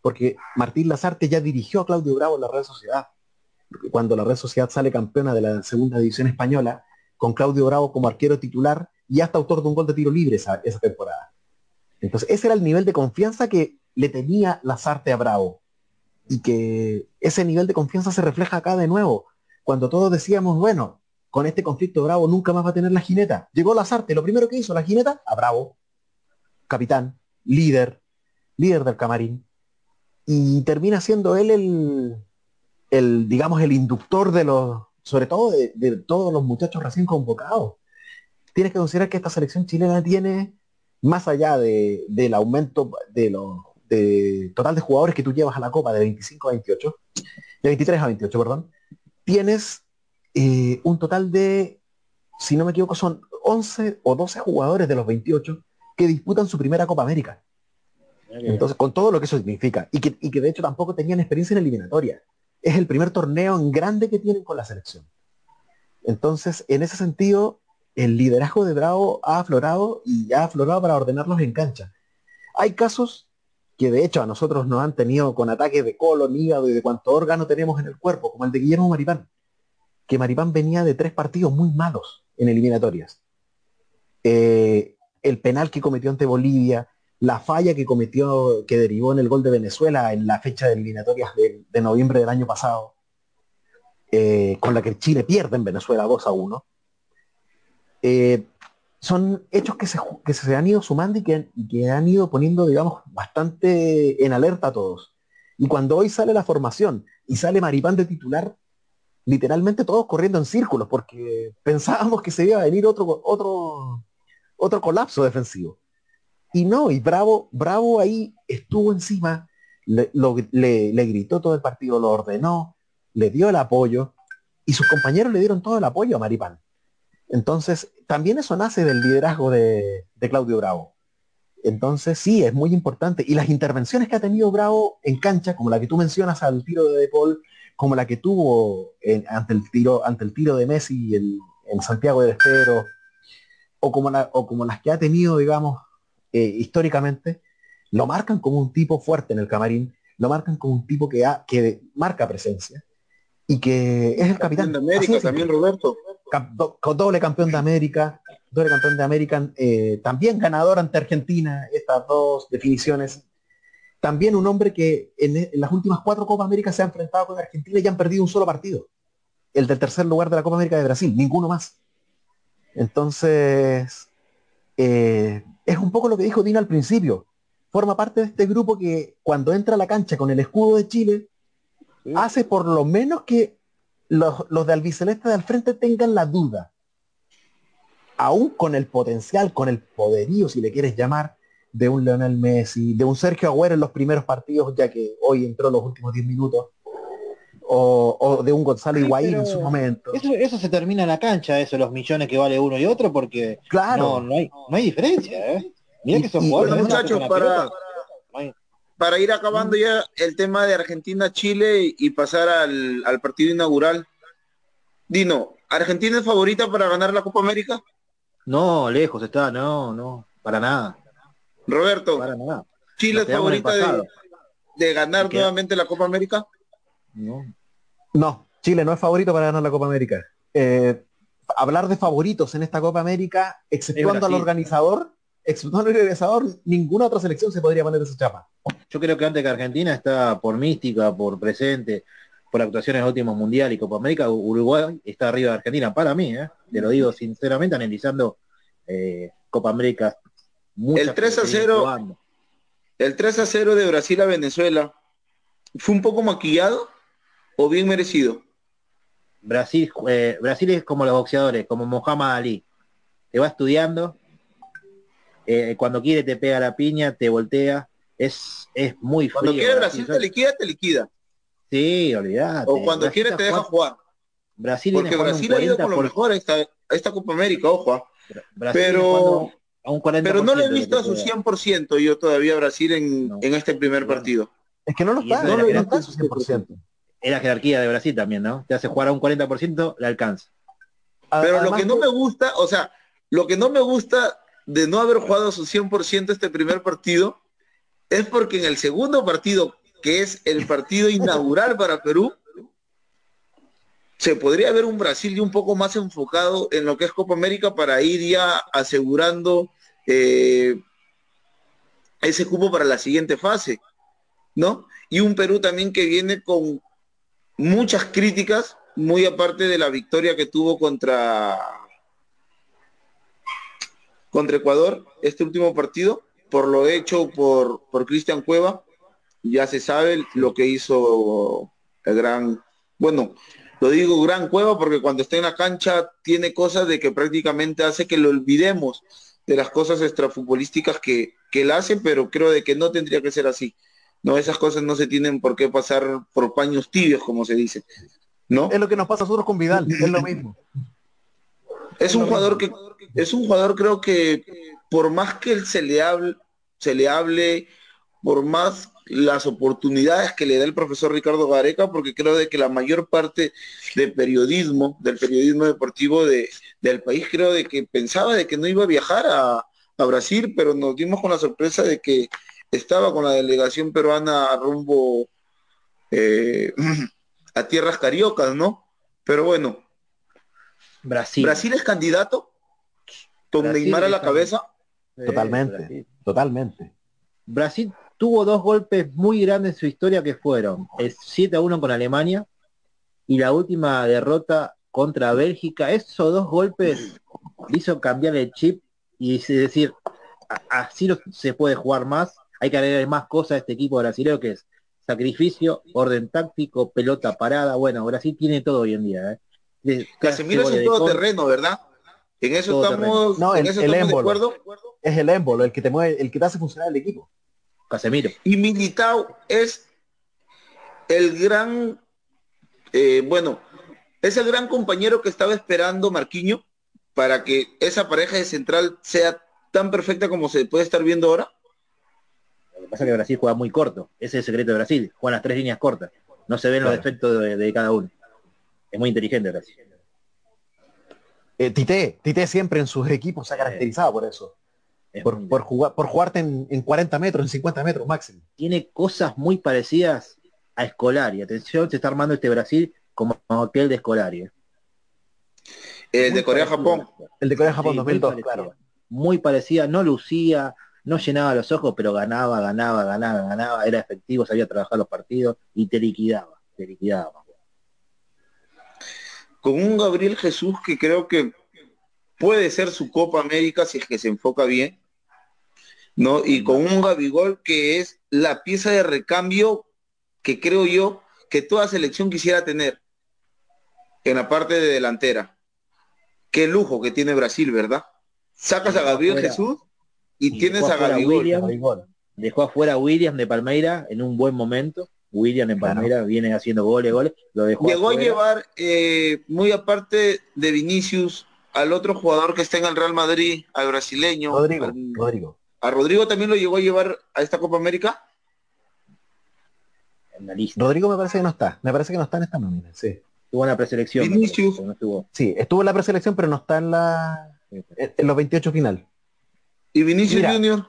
Porque Martín Lazarte ya dirigió a Claudio Bravo en la Red Sociedad. Cuando la Red Sociedad sale campeona de la segunda división española, con Claudio Bravo como arquero titular y hasta autor de un gol de tiro libre esa, esa temporada. Entonces, ese era el nivel de confianza que le tenía Lazarte a Bravo. Y que ese nivel de confianza se refleja acá de nuevo. Cuando todos decíamos, bueno, con este conflicto Bravo nunca más va a tener la jineta. Llegó Lazarte, lo primero que hizo la jineta, a Bravo, capitán, líder, líder del camarín, y termina siendo él el, el digamos, el inductor de los, sobre todo de, todos los muchachos recién convocados. Tienes que considerar que esta selección chilena tiene, más allá de, del aumento de los de total de jugadores que tú llevas a la Copa de 25 a 28, de 23 a 28, perdón, tienes eh, un total de, si no me equivoco, son 11 o 12 jugadores de los 28 que disputan su primera Copa América. Entonces, con todo lo que eso significa. Y que, y que de hecho tampoco tenían experiencia en eliminatoria. Es el primer torneo en grande que tienen con la selección. Entonces, en ese sentido, el liderazgo de Bravo ha aflorado y ha aflorado para ordenarlos en cancha. Hay casos que de hecho a nosotros nos han tenido con ataques de colon, hígado y de cuánto órgano tenemos en el cuerpo, como el de Guillermo Maripán que Maripán venía de tres partidos muy malos en eliminatorias. Eh, el penal que cometió ante Bolivia, la falla que cometió, que derivó en el gol de Venezuela en la fecha de eliminatorias de, noviembre del año pasado, eh, con la que Chile pierde en Venezuela 2 a 1. Eh, son hechos que se, que se, han ido sumando y que, que han ido poniendo, digamos, bastante en alerta a todos. Y cuando hoy sale la formación y sale Maripán de titular, literalmente todos corriendo en círculos, porque pensábamos que se iba a venir otro, otro, otro colapso defensivo. Y no, y Bravo, Bravo ahí estuvo encima, le, le, gritó todo el partido, lo ordenó, le dio el apoyo, y sus compañeros le dieron todo el apoyo a Maripán. Entonces, también eso nace del liderazgo de, de Claudio Bravo. Entonces, sí, es muy importante. Y las intervenciones que ha tenido Bravo en cancha, como la que tú mencionas al tiro de De Paul, como la que tuvo ante, el tiro, ante el tiro de Messi en, Santiago del Estero, o como, o como las que ha tenido, digamos, eh, históricamente, lo marcan como un tipo fuerte en el camarín, lo marcan como un tipo que, ha, que marca presencia y que es el capitán. de América también, Roberto. doble campeón de América, doble campeón de América, eh, también ganador ante Argentina, estas dos definiciones también un hombre que en, las últimas cuatro Copas América se ha enfrentado con Argentina y han perdido un solo partido. El del tercer lugar de la Copa América de Brasil, ninguno más. Entonces, eh, es un poco lo que dijo Dina al principio. Forma parte de este grupo que cuando entra a la cancha con el escudo de Chile, hace por lo menos que los, los de albiceleste del frente tengan la duda. Aún con el potencial, con el poderío, si le quieres llamar, de un Leonel Messi, de un Sergio Agüero en los primeros partidos, ya que hoy entró los últimos 10 minutos, o, de un Gonzalo Higuaín en su momento. Eso, se termina en la cancha, eso, los millones que vale uno y otro, porque claro. no, hay, no hay diferencia. ¿eh? Mira que son jugadores. muchachos, para, para ir acabando ya el tema de Argentina-Chile y pasar al, al partido inaugural. Dino, ¿Argentina es favorita para ganar la Copa América? No, lejos está, no, no, para nada. Roberto, ¿Chile es favorita de, ganar nuevamente la Copa América? No. No, Chile no es favorito para ganar la Copa América. Eh, hablar de favoritos en esta Copa América, exceptuando al organizador, exceptuando al organizador, ninguna otra selección se podría poner esa chapa. Yo creo que antes que Argentina está por mística, por presente, por actuaciones en últimos mundial y Copa América, Uruguay está arriba de Argentina, para mí, ¿eh? te lo digo sinceramente, analizando eh, Copa América el 3 a 0 el 3 a 0 de Brasil a Venezuela fue un poco maquillado o bien merecido Brasil eh, Brasil es como los boxeadores como Muhammad Ali. Te va estudiando eh, cuando quiere te pega la piña te voltea es es muy frío cuando quiere Brasil, te liquida te liquida. Sí olvídate. O cuando quiere te deja jugar. Brasil porque Brasil ha ido por lo mejor esta, esta Copa América ojo ah. pero pero no lo he visto a su 100% yo todavía Brasil en, en este primer partido. Es que no lo está, no, lo está 100%. Es la jerarquía de Brasil también, ¿no? Te hace jugar a un 40%, le alcanza. Pero lo que no me gusta, o sea, lo que no me gusta de no haber jugado a su 100% este primer partido es porque en el segundo partido, que es el partido inaugural para Perú, se podría ver un Brasil un poco más enfocado en lo que es Copa América para ir ya asegurando eh, ese cupo para la siguiente fase, ¿no? Y un Perú también que viene con muchas críticas, muy aparte de la victoria que tuvo contra contra Ecuador, este último partido, por lo hecho por, por Cristian Cueva, ya se sabe lo que hizo el gran, bueno, lo digo gran Cueva porque cuando está en la cancha tiene cosas de que prácticamente hace que lo olvidemos de las cosas extrafutbolísticas que, que él hace, pero creo de que no tendría que ser así. No, esas cosas no se tienen por qué pasar por paños tibios, como se dice. ¿No? Es lo que nos pasa a nosotros con Vidal, es lo mismo. Es un jugador que es un jugador creo que por más que él se le hable, se le hable, por más las oportunidades que le da el profesor Ricardo Gareca, porque creo de que la mayor parte del periodismo, del periodismo deportivo de, del país, creo de que pensaba de que no iba a viajar a, a Brasil, pero nos dimos con la sorpresa de que estaba con la delegación peruana rumbo eh, a tierras cariocas, ¿no? Pero bueno. Brasil. ¿Brasil es candidato? ¿Con Neymar a la cabeza? Totalmente, totalmente. Brasil tuvo dos golpes muy grandes en su historia que fueron el 7 a 1 con Alemania y la última derrota contra Bélgica. Esos dos golpes hizo cambiar el chip y decir, así no se puede jugar más hay que agregar más cosas a este equipo brasileño que es sacrificio, orden táctico, pelota parada. Bueno, Brasil tiene todo hoy en día. ¿eh? Casemiro es un todo terreno, ¿verdad? En eso estamos, no, el, de acuerdo. Es el émbolo, el que te mueve, el que te hace funcionar el equipo. Casemiro. Y Militao es el gran, eh, bueno, es el gran compañero que estaba esperando Marquiño para que esa pareja de central sea tan perfecta como se puede estar viendo ahora pasa que Brasil juega muy corto. Ese es el secreto de Brasil. Juegan las tres líneas cortas. No se ven los defectos de, cada uno. Es muy inteligente Brasil. Eh, Tite, Tite siempre en sus equipos se ha caracterizado por eso. Por, jugar, por jugarte en, 40 metros, en 50 metros máximo. Tiene cosas muy parecidas a Escolari. Atención, se está armando este Brasil como aquel de Escolari. ¿eh? El de Corea-Japón. El de Corea-Japón 2002, claro. Muy parecida, no lucía, no llenaba los ojos, pero ganaba, ganaba, ganaba, ganaba, era efectivo, sabía trabajar los partidos y te liquidaba, te liquidaba. Con un Gabriel Jesús que creo que puede ser su Copa América si es que se enfoca bien, ¿no? Y con un Gabigol que es la pieza de recambio que creo yo que toda selección quisiera tener en la parte de delantera. Qué lujo que tiene Brasil, ¿verdad? Sacas a Gabriel Jesús y, tienes a Gabigol. Dejó afuera a William de Palmeira en un buen momento. William en Palmeira viene haciendo goles, goles. Lo dejó Llegó a llevar, eh, muy aparte de Vinicius, al otro jugador que está en el Real Madrid, al brasileño. Rodrigo. Rodrigo. ¿A Rodrigo también lo llegó a llevar a esta Copa América? En la lista. Rodrigo me parece que no está. Me parece que no está en esta nómina, sí. Estuvo en la preselección. Vinicius. estuvo. Sí, estuvo en la preselección, pero no está en la en los 28 final. ¿Y Vinicius Junior?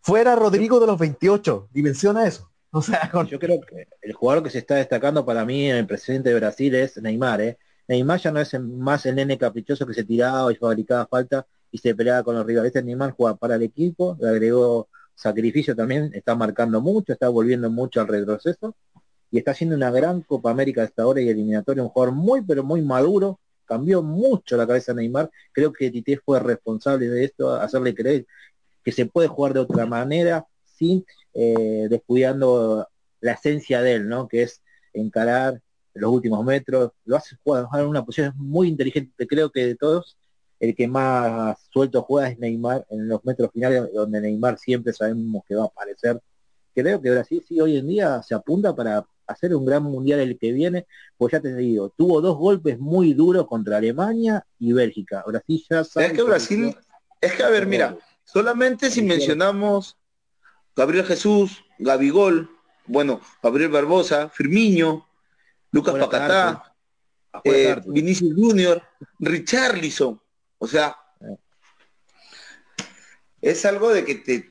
Fuera Rodrigo de los 28, dimensiona eso. O sea, yo creo que el jugador que se está destacando para mí en el presidente de Brasil es Neymar, ¿eh? Neymar ya no es más el nene caprichoso que se tiraba y fabricaba falta y se peleaba con los rivales. Este Neymar juega para el equipo, le agregó sacrificio también, está marcando mucho, está volviendo mucho al retroceso y está haciendo una gran Copa América hasta ahora y eliminatoria, un jugador muy pero muy maduro, cambió mucho la cabeza de Neymar. Creo que Tite fue responsable de esto, hacerle creer que se puede jugar de otra manera sin eh, descuidando la esencia de él, ¿no? Que es encarar los últimos metros. Lo hace jugar en una posición muy inteligente. Creo que de todos, el que más suelto juega es Neymar en los metros finales, donde Neymar siempre sabemos que va a aparecer. Creo que Brasil sí hoy en día se apunta para hacer un gran mundial el que viene, pues ya te digo, tuvo dos golpes muy duros contra Alemania y Bélgica. Brasil ya sabe Es que Brasil, es que a ver, mira, solamente si mencionamos Gabriel Jesús, Gabigol, bueno, Gabriel Barbosa, Firmiño, Lucas Pacatá, eh, Vinicius Junior, Richarlison. O sea, es algo de que te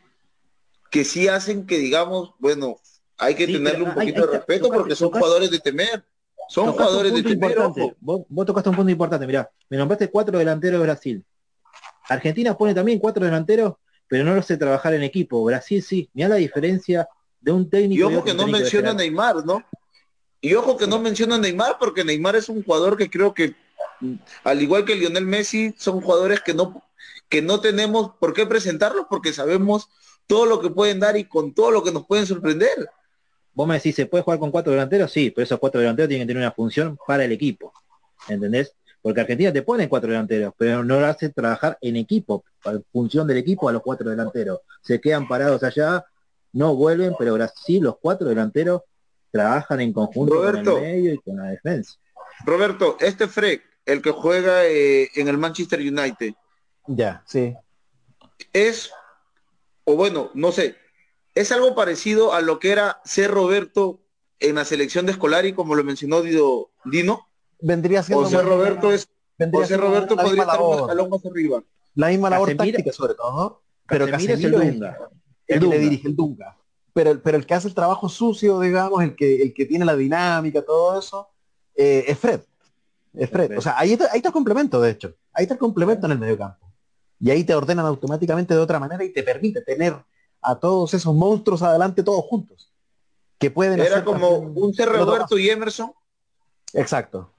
que sí hacen que digamos, bueno, hay que tenerle un poquito de respeto porque son jugadores de temer. Son jugadores de temer. Vos, vos, tocaste un punto importante, mirá, me nombraste cuatro delanteros de Brasil. Argentina pone también cuatro delanteros, pero no lo sé trabajar en equipo. Brasil sí, mira la diferencia de un técnico. Y ojo que no menciona a Neymar, ¿no? Y ojo que no menciona a Neymar porque Neymar es un jugador que creo que, al igual que Lionel Messi, son jugadores que no, que no tenemos por qué presentarlos porque sabemos todo lo que pueden dar y con todo lo que nos pueden sorprender. Vos me decís, ¿se puede jugar con cuatro delanteros? Sí, pero esos cuatro delanteros tienen que tener una función para el equipo. ¿Entendés? Porque Argentina te pone cuatro delanteros, pero no lo hace trabajar en equipo, para función del equipo a los cuatro delanteros. Se quedan parados allá, no vuelven, pero Brasil, los cuatro delanteros trabajan en conjunto Roberto, con el medio y con la defensa. Roberto, este Freck, el que juega eh, en el Manchester United. Ya, sí. Es, o bueno, no sé, es algo parecido a lo que era ser Roberto en la selección de Escolari, como lo mencionó Dino. Vendría siendo. O ser Roberto es. o ser Roberto podría estar un escalón más arriba. La misma labor táctica, sobre todo, Pero Casemiro, es el Dunga. El, que le dirige el Dunga pero, pero el que hace el trabajo sucio, digamos, el que, el que tiene la dinámica, todo eso, eh, es Fred. Es Fred. O sea, ahí está, ahí está el complemento, de hecho. Ahí está el complemento en el medio campo. Y ahí te ordenan automáticamente de otra manera y te permite tener a todos esos monstruos adelante todos juntos. Que pueden Era como un C. Roberto y Emerson. Exacto.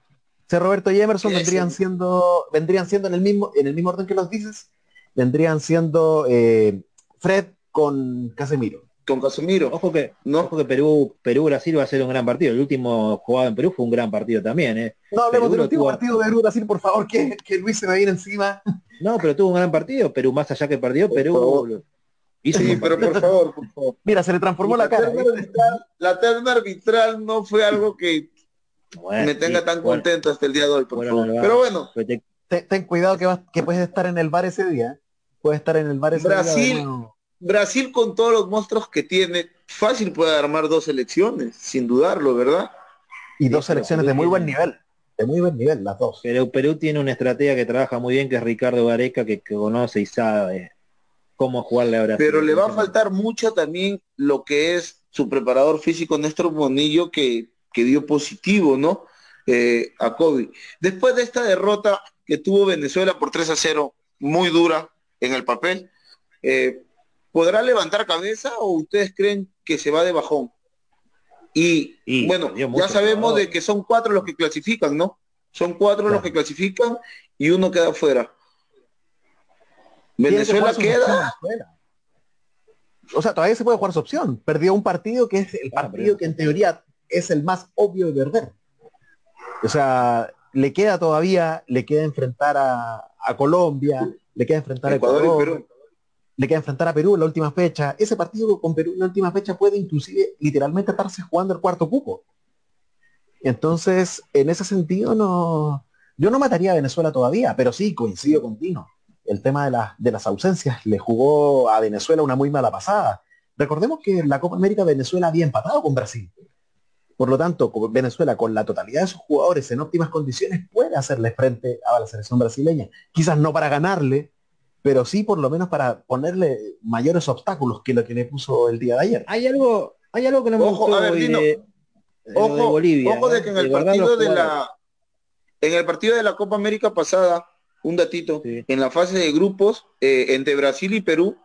C. Roberto y Emerson vendrían siendo, vendrían siendo en el mismo, en el mismo orden que los dices, vendrían siendo eh, Fred con Casemiro con Casemiro. Ojo que, no. ojo que Perú, Perú Brasil va a ser un gran partido. El último jugado en Perú fue un gran partido también, ¿eh? No hablemos del último partido de Perú Brasil, por favor, que, que, Luis se me viene encima. No, pero tuvo un gran partido. Perú, más allá que perdió, Perú. Hizo sí, pero por favor, por favor. Mira, se le transformó la, cara. la terna arbitral no fue algo que me tenga tan contento hasta el día de hoy, por favor. pero bueno. Ten, cuidado que, vas, que puedes estar en el bar ese día. Puedes estar en el bar ese Brasil, día. Brasil con todos los monstruos que tiene, fácil puede armar dos selecciones, sin dudarlo, ¿verdad? Y dos selecciones de muy buen nivel, de muy buen nivel, las dos. Pero Perú tiene una estratega que trabaja muy bien, que es Ricardo Gareca, que, conoce y sabe cómo jugarle a Brasil. Pero le va a faltar mucho también lo que es su preparador físico, Néstor Bonillo, que, que dio positivo, ¿no? Eh, a COVID. Después de esta derrota que tuvo Venezuela por 3 a 0, muy dura en el papel, eh, ¿podrá levantar cabeza o ustedes creen que se va de bajón? Y, bueno, ya sabemos de que son cuatro los que clasifican, ¿no? Son cuatro los que clasifican y uno queda fuera. Venezuela queda. O sea, todavía se puede jugar su opción. Perdió un partido que es el partido que en teoría es el más obvio de perder. O sea, le queda todavía, le queda enfrentar a, Colombia, le queda enfrentar a Ecuador, le queda enfrentar a Perú en la última fecha. Ese partido con Perú en la última fecha puede inclusive literalmente estarse jugando el cuarto cupo. Entonces, en ese sentido, no, yo no mataría a Venezuela todavía, pero sí coincido con Dino. El tema de, de las ausencias le jugó a Venezuela una muy mala pasada. Recordemos que en la Copa América Venezuela había empatado con Brasil. Por lo tanto, Venezuela con la totalidad de sus jugadores en óptimas condiciones puede hacerle frente a la selección brasileña. Quizás no para ganarle, pero sí por lo menos para ponerle mayores obstáculos que lo que le puso el día de ayer. Hay algo, hay algo que no me ojo, a ver, de, ojo, de Bolivia. Ojo de que en el partido de la en el partido de la Copa América pasada, un datito, en la fase de grupos eh, entre Brasil y Perú,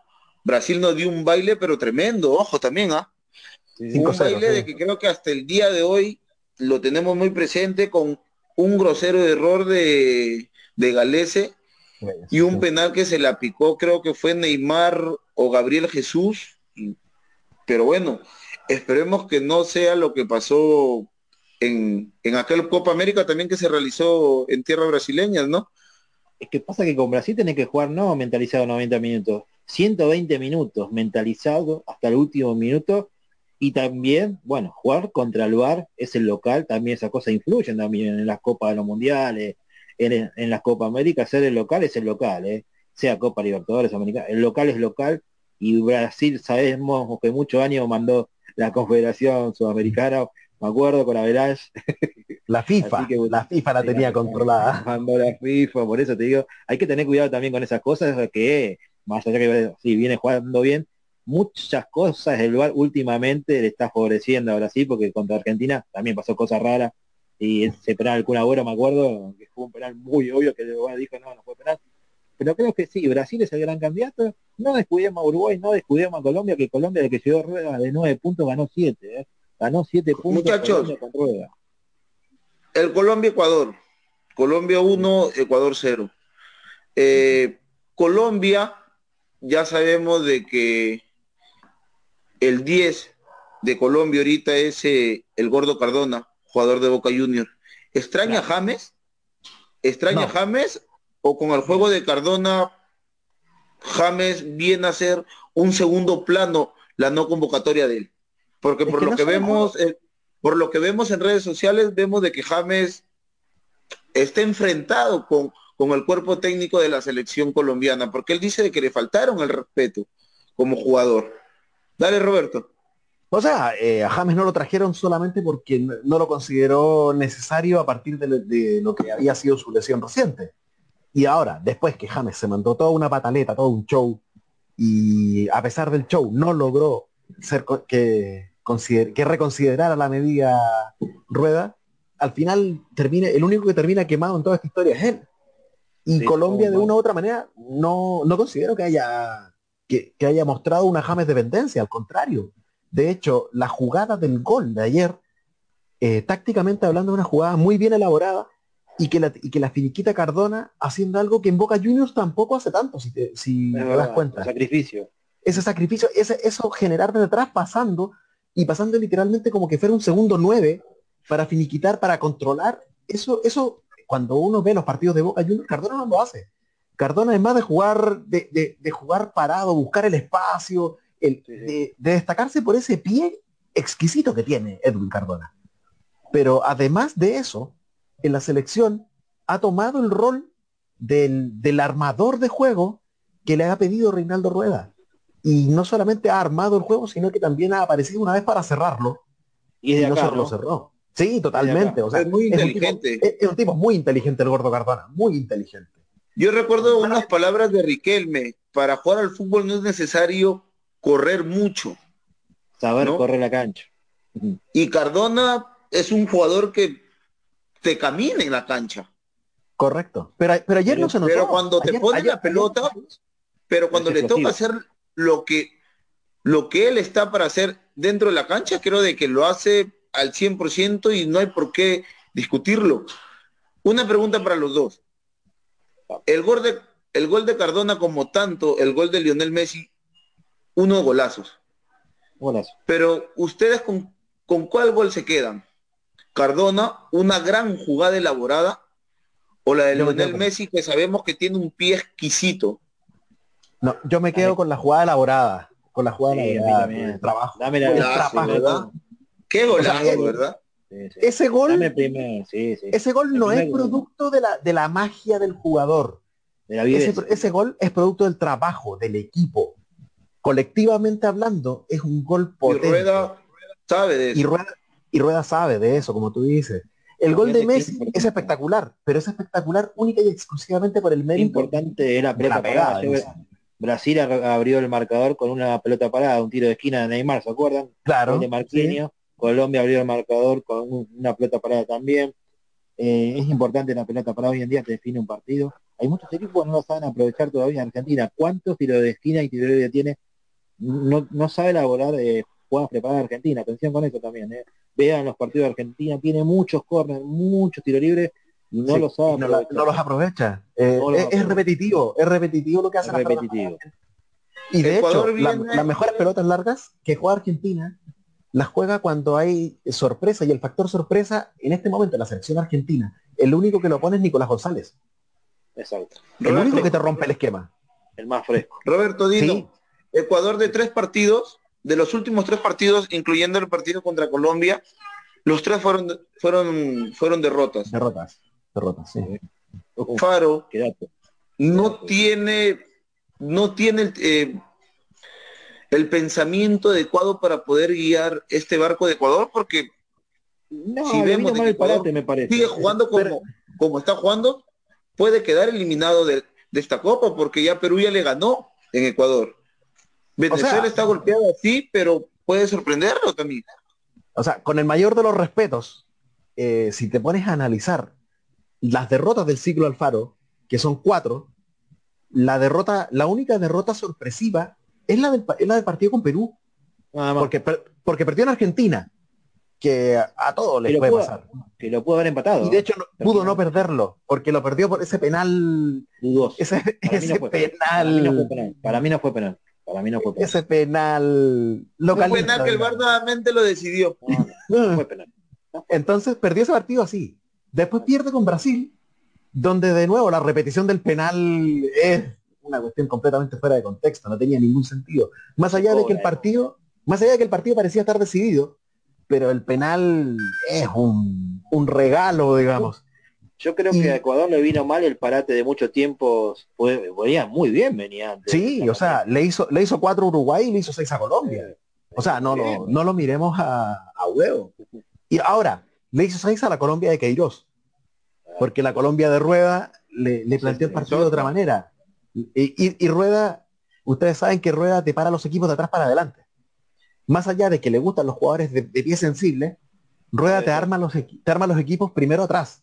Brasil nos dio un baile pero tremendo, ojo también, ¿ah? un baile de que creo que hasta el día de hoy lo tenemos muy presente con un grosero error de, de Galese y un penal que se le picó, creo que fue Neymar o Gabriel Jesús. Pero bueno, esperemos que no sea lo que pasó en, en aquel Copa América también que se realizó en tierra brasileñas, ¿no? Es que pasa que con Brasil tiene que jugar no mentalizado 90 minutos, 120 minutos mentalizado hasta el último minuto y también, bueno, jugar contra el VAR es el local, también esa cosa influye también en las copas de los mundiales, en, en las Copa América, ser el local es el local, ¿eh? sea Copa Libertadores Americana, el local es local y Brasil sabemos que muchos años mandó la Confederación Sudamericana, me acuerdo con la La FIFA, la FIFA la tenía controlada. Mandó la FIFA, por eso te digo, hay que tener cuidado también con esas cosas, que más allá que si viene jugando bien, muchas cosas el lugar últimamente le está favoreciendo a Brasil, porque contra Argentina también pasó cosas raras, y ese penal alguna Agüero me acuerdo, que fue un penal muy obvio, que el dijo, no, no fue penal, pero creo que sí, Brasil es el gran candidato, no descuidemos a Uruguay, no descuidemos a Colombia, que Colombia de que llegó rueda de nueve puntos ganó siete, ¿eh? ganó siete puntos. Muchachos, el Colombia-Ecuador, Colombia 1, Ecuador 0. Eh, Colombia, ya sabemos de que el 10 de Colombia ahorita es eh, el Gordo Cardona, jugador de Boca Junior. ¿Extraña James? ¿Extraña James? ¿O con el juego de Cardona, James viene a ser un segundo plano la no convocatoria de él? Porque por lo que vemos, eh, por lo que vemos en redes sociales, vemos de que James está enfrentado con, con el cuerpo técnico de la selección colombiana, porque él dice de que le faltaron el respeto como jugador. Dale, Roberto. O sea, eh, a James no lo trajeron solamente porque no lo consideró necesario a partir de, lo que había sido su lesión reciente. Y ahora, después que James se mandó toda una pataleta, todo un show, y a pesar del show no logró ser que, que reconsiderara la medida rueda, al final termina, el único que termina quemado en toda esta historia es él. Y Colombia de una u otra manera no, no considero que haya que, que haya mostrado una James dependencia, al contrario de hecho, la jugada del gol de ayer, eh, tácticamente hablando, una jugada muy bien elaborada y que, la, que la finiquita Cardona haciendo algo que en Boca Juniors tampoco hace tanto, si te, das cuenta. Sacrificio. Ese sacrificio, ese, eso generar de detrás pasando y pasando literalmente como que fuera un segundo nueve para finiquitar, para controlar. Eso, eso, cuando uno ve los partidos de Boca Juniors, Cardona no lo hace. Cardona, además de jugar, de, de jugar parado, buscar el espacio, de, destacarse por ese pie exquisito que tiene Edwin Cardona. Pero además de eso, en la selección ha tomado el rol del, armador de juego que le ha pedido Reinaldo Rueda. Y no solamente ha armado el juego, sino que también ha aparecido una vez para cerrarlo. Y, no se lo cerró. Sí, totalmente. O sea, es muy inteligente. Es un, tipo, muy inteligente el gordo Cardona, muy inteligente. Yo recuerdo unas palabras de Riquelme, para jugar al fútbol no es necesario correr mucho. Saber correr la cancha. Y Cardona es un jugador que te camina en la cancha. Correcto. Pero, pero ayer no se notó. Pero cuando te pone la pelota, pero cuando le toca hacer lo que, lo que él está para hacer dentro de la cancha, creo de que lo hace al 100% y no hay por qué discutirlo. Una pregunta para los dos. El gol de, el gol de Cardona como tanto el gol de Lionel Messi unos golazos. Pero ustedes con, con cuál gol se quedan? Cardona, una gran jugada elaborada, o la de Lionel Messi que sabemos que tiene un pie exquisito. No, yo me quedo con la jugada elaborada, con la jugada elaborada, trabajo. Dame la Qué golazo, ¿verdad? Ese gol, ese gol no es producto de la, de la magia del jugador. ese, ese gol es producto del trabajo, del equipo colectivamente hablando, es un gol potente. Y Rueda sabe de eso. Y Rueda, sabe de eso, como tú dices. El gol de Messi es espectacular, pero es espectacular única y exclusivamente por el mérito. Importante era la pegada. Brasil abrió el marcador con una pelota parada, un tiro de esquina de Neymar, ¿se acuerdan? Claro. De Colombia abrió el marcador con una pelota parada también. Eh, es importante la pelota parada hoy en día, te define un partido. Hay muchos equipos que no lo saben aprovechar todavía en Argentina. ¿Cuántos tiros de esquina y tiros de tiene no, no sabe elaborar eh, jugadas preparadas Argentina. Atención con eso también. Eh. Vean los partidos de Argentina, tiene muchos corners, muchos tiros libres y no los sabe. No, los aprovecha. Eh, es, repetitivo, es repetitivo lo que hace. repetitivo. Y de hecho, las mejores pelotas largas que juega Argentina las juega cuando hay sorpresa y el factor sorpresa en este momento en la selección argentina, el único que lo pone es Nicolás González. Exacto. El único que te rompe el esquema. El más fresco. Roberto Dino. Ecuador de tres partidos, de los últimos tres partidos, incluyendo el partido contra Colombia, los tres fueron fueron fueron derrotas. Derrotas, derrotas, sí. Faro no tiene no tiene eh, el pensamiento adecuado para poder guiar este barco de Ecuador? Porque no, si vemos que Ecuador me parece. sigue jugando como, como está jugando, puede quedar eliminado de, esta copa porque ya Perú ya le ganó en Ecuador. Venezuela está golpeado así, pero puede sorprenderlo también. O sea, con el mayor de los respetos, eh, si te pones a analizar las derrotas del ciclo Alfaro, que son cuatro, la derrota, la única derrota sorpresiva es la del, es la del partido con Perú. porque, porque perdió en Argentina, que a, todos les puede pasar. Que lo pudo haber empatado. Y de hecho pudo no perderlo, porque lo perdió por ese penal. Ese, penal. Para mí no fue penal. Para mí no fue penal. Ese penal localista. penal que el VAR nuevamente lo decidió. No, fue penal. Entonces perdió ese partido así. Después pierde con Brasil, donde de nuevo la repetición del penal es una cuestión completamente fuera de contexto, no tenía ningún sentido. Más allá de que el partido, más allá de que el partido parecía estar decidido, pero el penal es un, regalo, digamos. Yo creo que a Ecuador le vino mal el parate de mucho tiempo, venía muy bien, venía antes. Sí, o sea, le hizo, le hizo cuatro a Uruguay y le hizo seis a Colombia. O sea, no lo, no lo miremos a, a huevo. Y ahora, le hizo seis a la Colombia de Queiroz. Porque la Colombia de Rueda le, planteó el partido de otra manera. Y, Rueda, ustedes saben que Rueda te para los equipos de atrás para adelante más allá de que le gustan los jugadores de, pie sensible, Rueda te arma, los te arma los equipos primero atrás.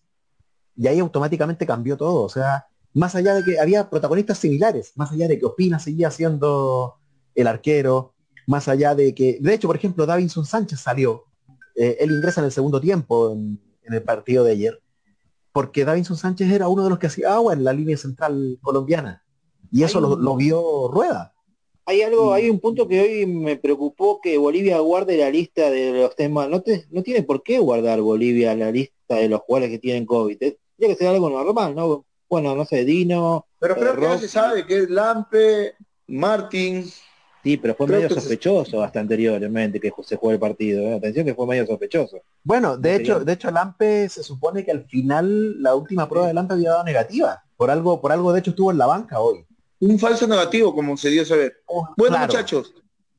Y ahí automáticamente cambió todo. O sea, más allá de que había protagonistas similares, más allá de que Opina seguía siendo el arquero, más allá de que, de hecho, por ejemplo, Davinson Sánchez salió, eh, él ingresa en el segundo tiempo en, el partido de ayer, porque Davinson Sánchez era uno de los que hacía agua en la línea central colombiana. Y eso lo vio Rueda. Hay algo, hay un punto que hoy me preocupó que Bolivia guarde la lista de los temas. No, no tiene por qué guardar Bolivia la lista de los jugadores que tienen COVID. Tiene que ser algo normal, ¿no? Bueno, no sé, Dino. Pero creo que no se sabe que es Lampe, Martín. Sí, pero fue medio sospechoso hasta anteriormente que se jugó el partido. ¿eh? Atención que fue medio sospechoso. Bueno, de hecho, de hecho Lampe se supone que al final la última prueba de Lampe había dado negativa. Por algo, por algo de hecho estuvo en la banca hoy un falso negativo, como se dio a saber. Oh, bueno, muchachos,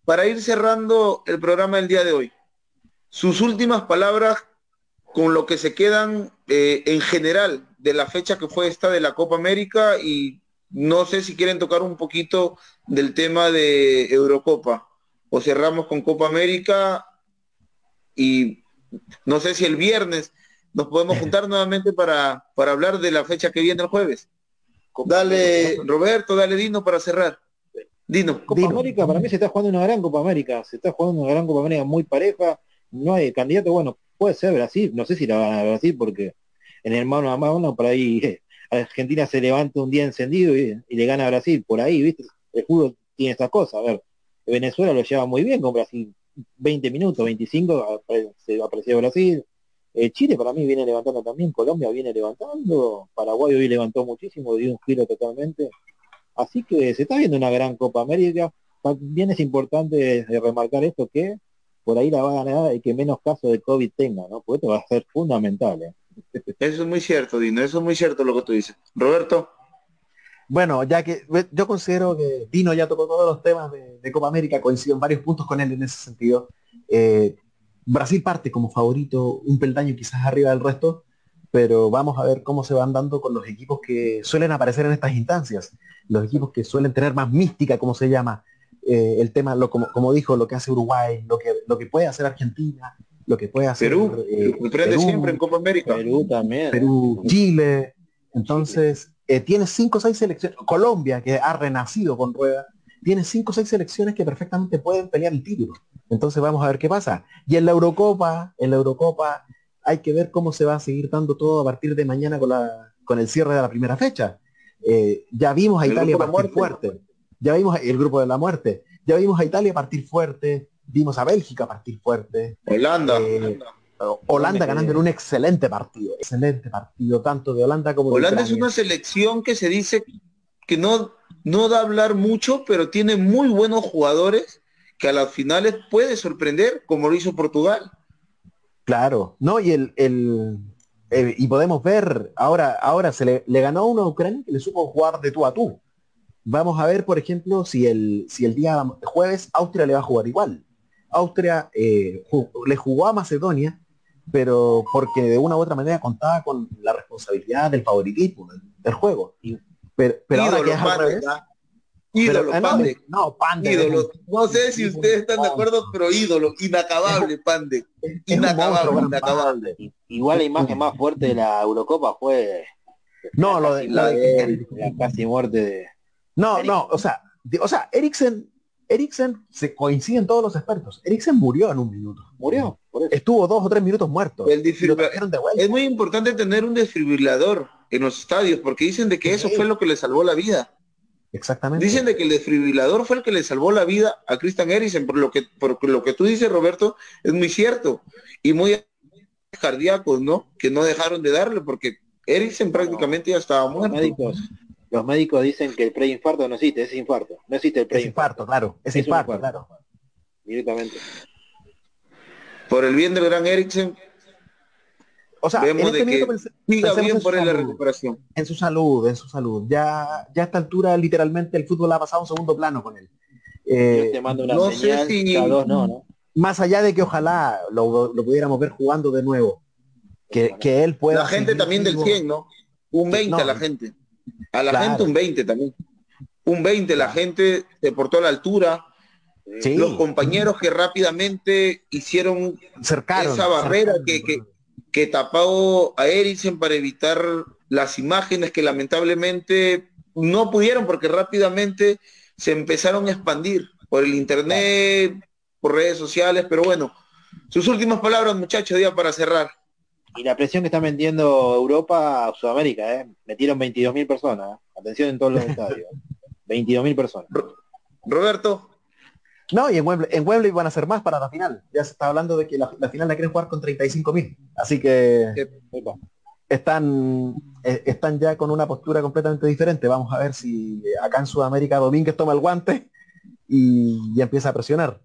para ir cerrando el programa del día de hoy, sus últimas palabras con lo que se quedan eh, en general de la fecha que fue esta de la Copa América y no sé si quieren tocar un poquito del tema de Eurocopa. O cerramos con Copa América y no sé si el viernes nos podemos juntar nuevamente para, para hablar de la fecha que viene el jueves dale, Roberto, dale Dino para cerrar. Dino. Copa América, para mí se está jugando una gran Copa América. Se está jugando una gran Copa América muy pareja. No hay candidato, bueno, puede ser Brasil. No sé si la van a Brasil porque en el mano a mano por ahí Argentina se levanta un día encendido y, le gana a Brasil. Por ahí, ¿viste? El fútbol tiene estas cosas. A ver, Venezuela lo lleva muy bien con Brasil. 20 minutos, 25, se apareció Brasil. Eh, Chile para mí viene levantando también, Colombia viene levantando, Paraguay hoy levantó muchísimo, dio un giro totalmente. Así que se está viendo una gran Copa América. También es importante remarcar esto que por ahí la va a ganar el que menos caso de COVID tenga, ¿no? Porque esto va a ser fundamental. ¿eh? Eso es muy cierto, Dino, eso es muy cierto lo que tú dices. Roberto. Bueno, ya que yo considero que Dino ya tocó todos los temas de, Copa América, coincido en varios puntos con él en ese sentido. Eh, Brasil parte como favorito un peldaño quizás arriba del resto, pero vamos a ver cómo se van dando con los equipos que suelen aparecer en estas instancias, los equipos que suelen tener más mística, como se llama, eh, el tema, lo, como, dijo, lo que hace Uruguay, lo que, lo que puede hacer Argentina, lo que puede hacer Perú, eh, Perú siempre en Copa América. Perú también. Perú, Chile. Entonces, eh, tiene cinco o seis selecciones. Colombia, que ha renacido con rueda, tiene cinco o seis selecciones que perfectamente pueden pelear el título. Entonces vamos a ver qué pasa. Y en la Eurocopa, en la Eurocopa hay que ver cómo se va a seguir dando todo a partir de mañana con, la, con el cierre de la primera fecha. Eh, ya vimos a Italia partir fuerte. Ya vimos el grupo de la muerte. Ya vimos a Italia partir fuerte. Vimos a Bélgica partir fuerte. Holanda. Eh, Holanda ganando en un excelente partido. Excelente partido, tanto de Holanda como de Holanda es una selección que se dice que no, no da a hablar mucho, pero tiene muy buenos jugadores que a las finales puede sorprender, como lo hizo Portugal. Claro, no, y el, el y podemos ver, ahora, ahora se le, ganó a uno a Ucrania que le supo jugar de tú a tú. vamos a ver, por ejemplo, si el, si el día jueves Austria le va a jugar igual. Austria eh, le jugó a Macedonia, pero porque de una u otra manera contaba con la responsabilidad del favoritismo del, juego. Pero, pero ahora que es al revés, Ídolo, Pande. No, Pande. Ídolo. No sé si ustedes están de acuerdo, pero ídolo, inacabable, Pande. Inacabable, inacabable. Igual la imagen más fuerte de la Eurocopa fue no, lo de, la, casi muerte de. No, no, o sea, o sea, Eriksen, Eriksen se coinciden todos los expertos. Eriksen murió en un minuto. Murió. Estuvo dos o tres minutos muerto. es muy importante tener un desfibrilador en los estadios porque dicen de que eso fue lo que le salvó la vida. Exactamente. Dicen de que el desfibrilador fue el que le salvó la vida a Christian Eriksen, por lo que, por lo que tú dices, Roberto, es muy cierto. Y muy cardíacos, ¿no? Que no dejaron de darle, porque Eriksen prácticamente ya estaba muerto. Médicos, los médicos dicen que el preinfarto no existe, es infarto. No existe el preinfarto. claro. Es, infarto, claro. Directamente. Por el bien del gran Eriksen, o sea, en este de bien por la recuperación. En su salud, en su salud. Ya, ya a esta altura literalmente el fútbol ha pasado a un segundo plano con él. Eh, te mando una no sé si... no, ¿no? Más allá de que ojalá lo, pudiéramos ver jugando de nuevo. Que, que él pueda. La gente también del 100, ¿no? Un 20 a la gente. A la gente un 20 también. Un 20, la gente se portó a la altura. Los compañeros que rápidamente hicieron esa barrera que, que, que tapó a Eriksen para evitar las imágenes que lamentablemente no pudieron porque rápidamente se empezaron a expandir por el internet, por redes sociales, pero bueno, sus últimas palabras, muchachos, día para cerrar. Y la presión que está vendiendo Europa a Sudamérica, ¿eh? Metieron 22.000 personas. ¿eh? Atención en todos los estadios. 22.000 personas. Roberto. No, y en Wembley, van a ser más para la final. Ya se está hablando de que la, final la quieren jugar con 35.000. Así que están, eh, están ya con una postura completamente diferente. Vamos a ver si acá en Sudamérica Domínguez toma el guante y, empieza a presionar.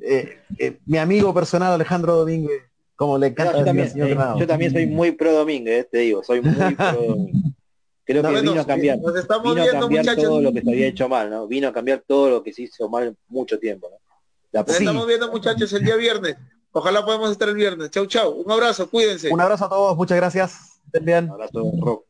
Eh, eh, mi amigo personal Alejandro Domínguez, como le canta no, yo, también, señor eh, yo también soy muy pro Domínguez, eh, te digo, soy muy pro Domínguez. Creo que vino a cambiar, nos estamos vino a cambiar viendo, todo lo que había hecho mal, ¿no? Vino a cambiar todo lo que se hizo mal mucho tiempo, ¿no? Nos estamos viendo muchachos el día viernes. Ojalá podamos estar el viernes. Chau, chau. Un abrazo, cuídense. Un abrazo a todos, muchas gracias. Estén bien. Un abrazo, Rock.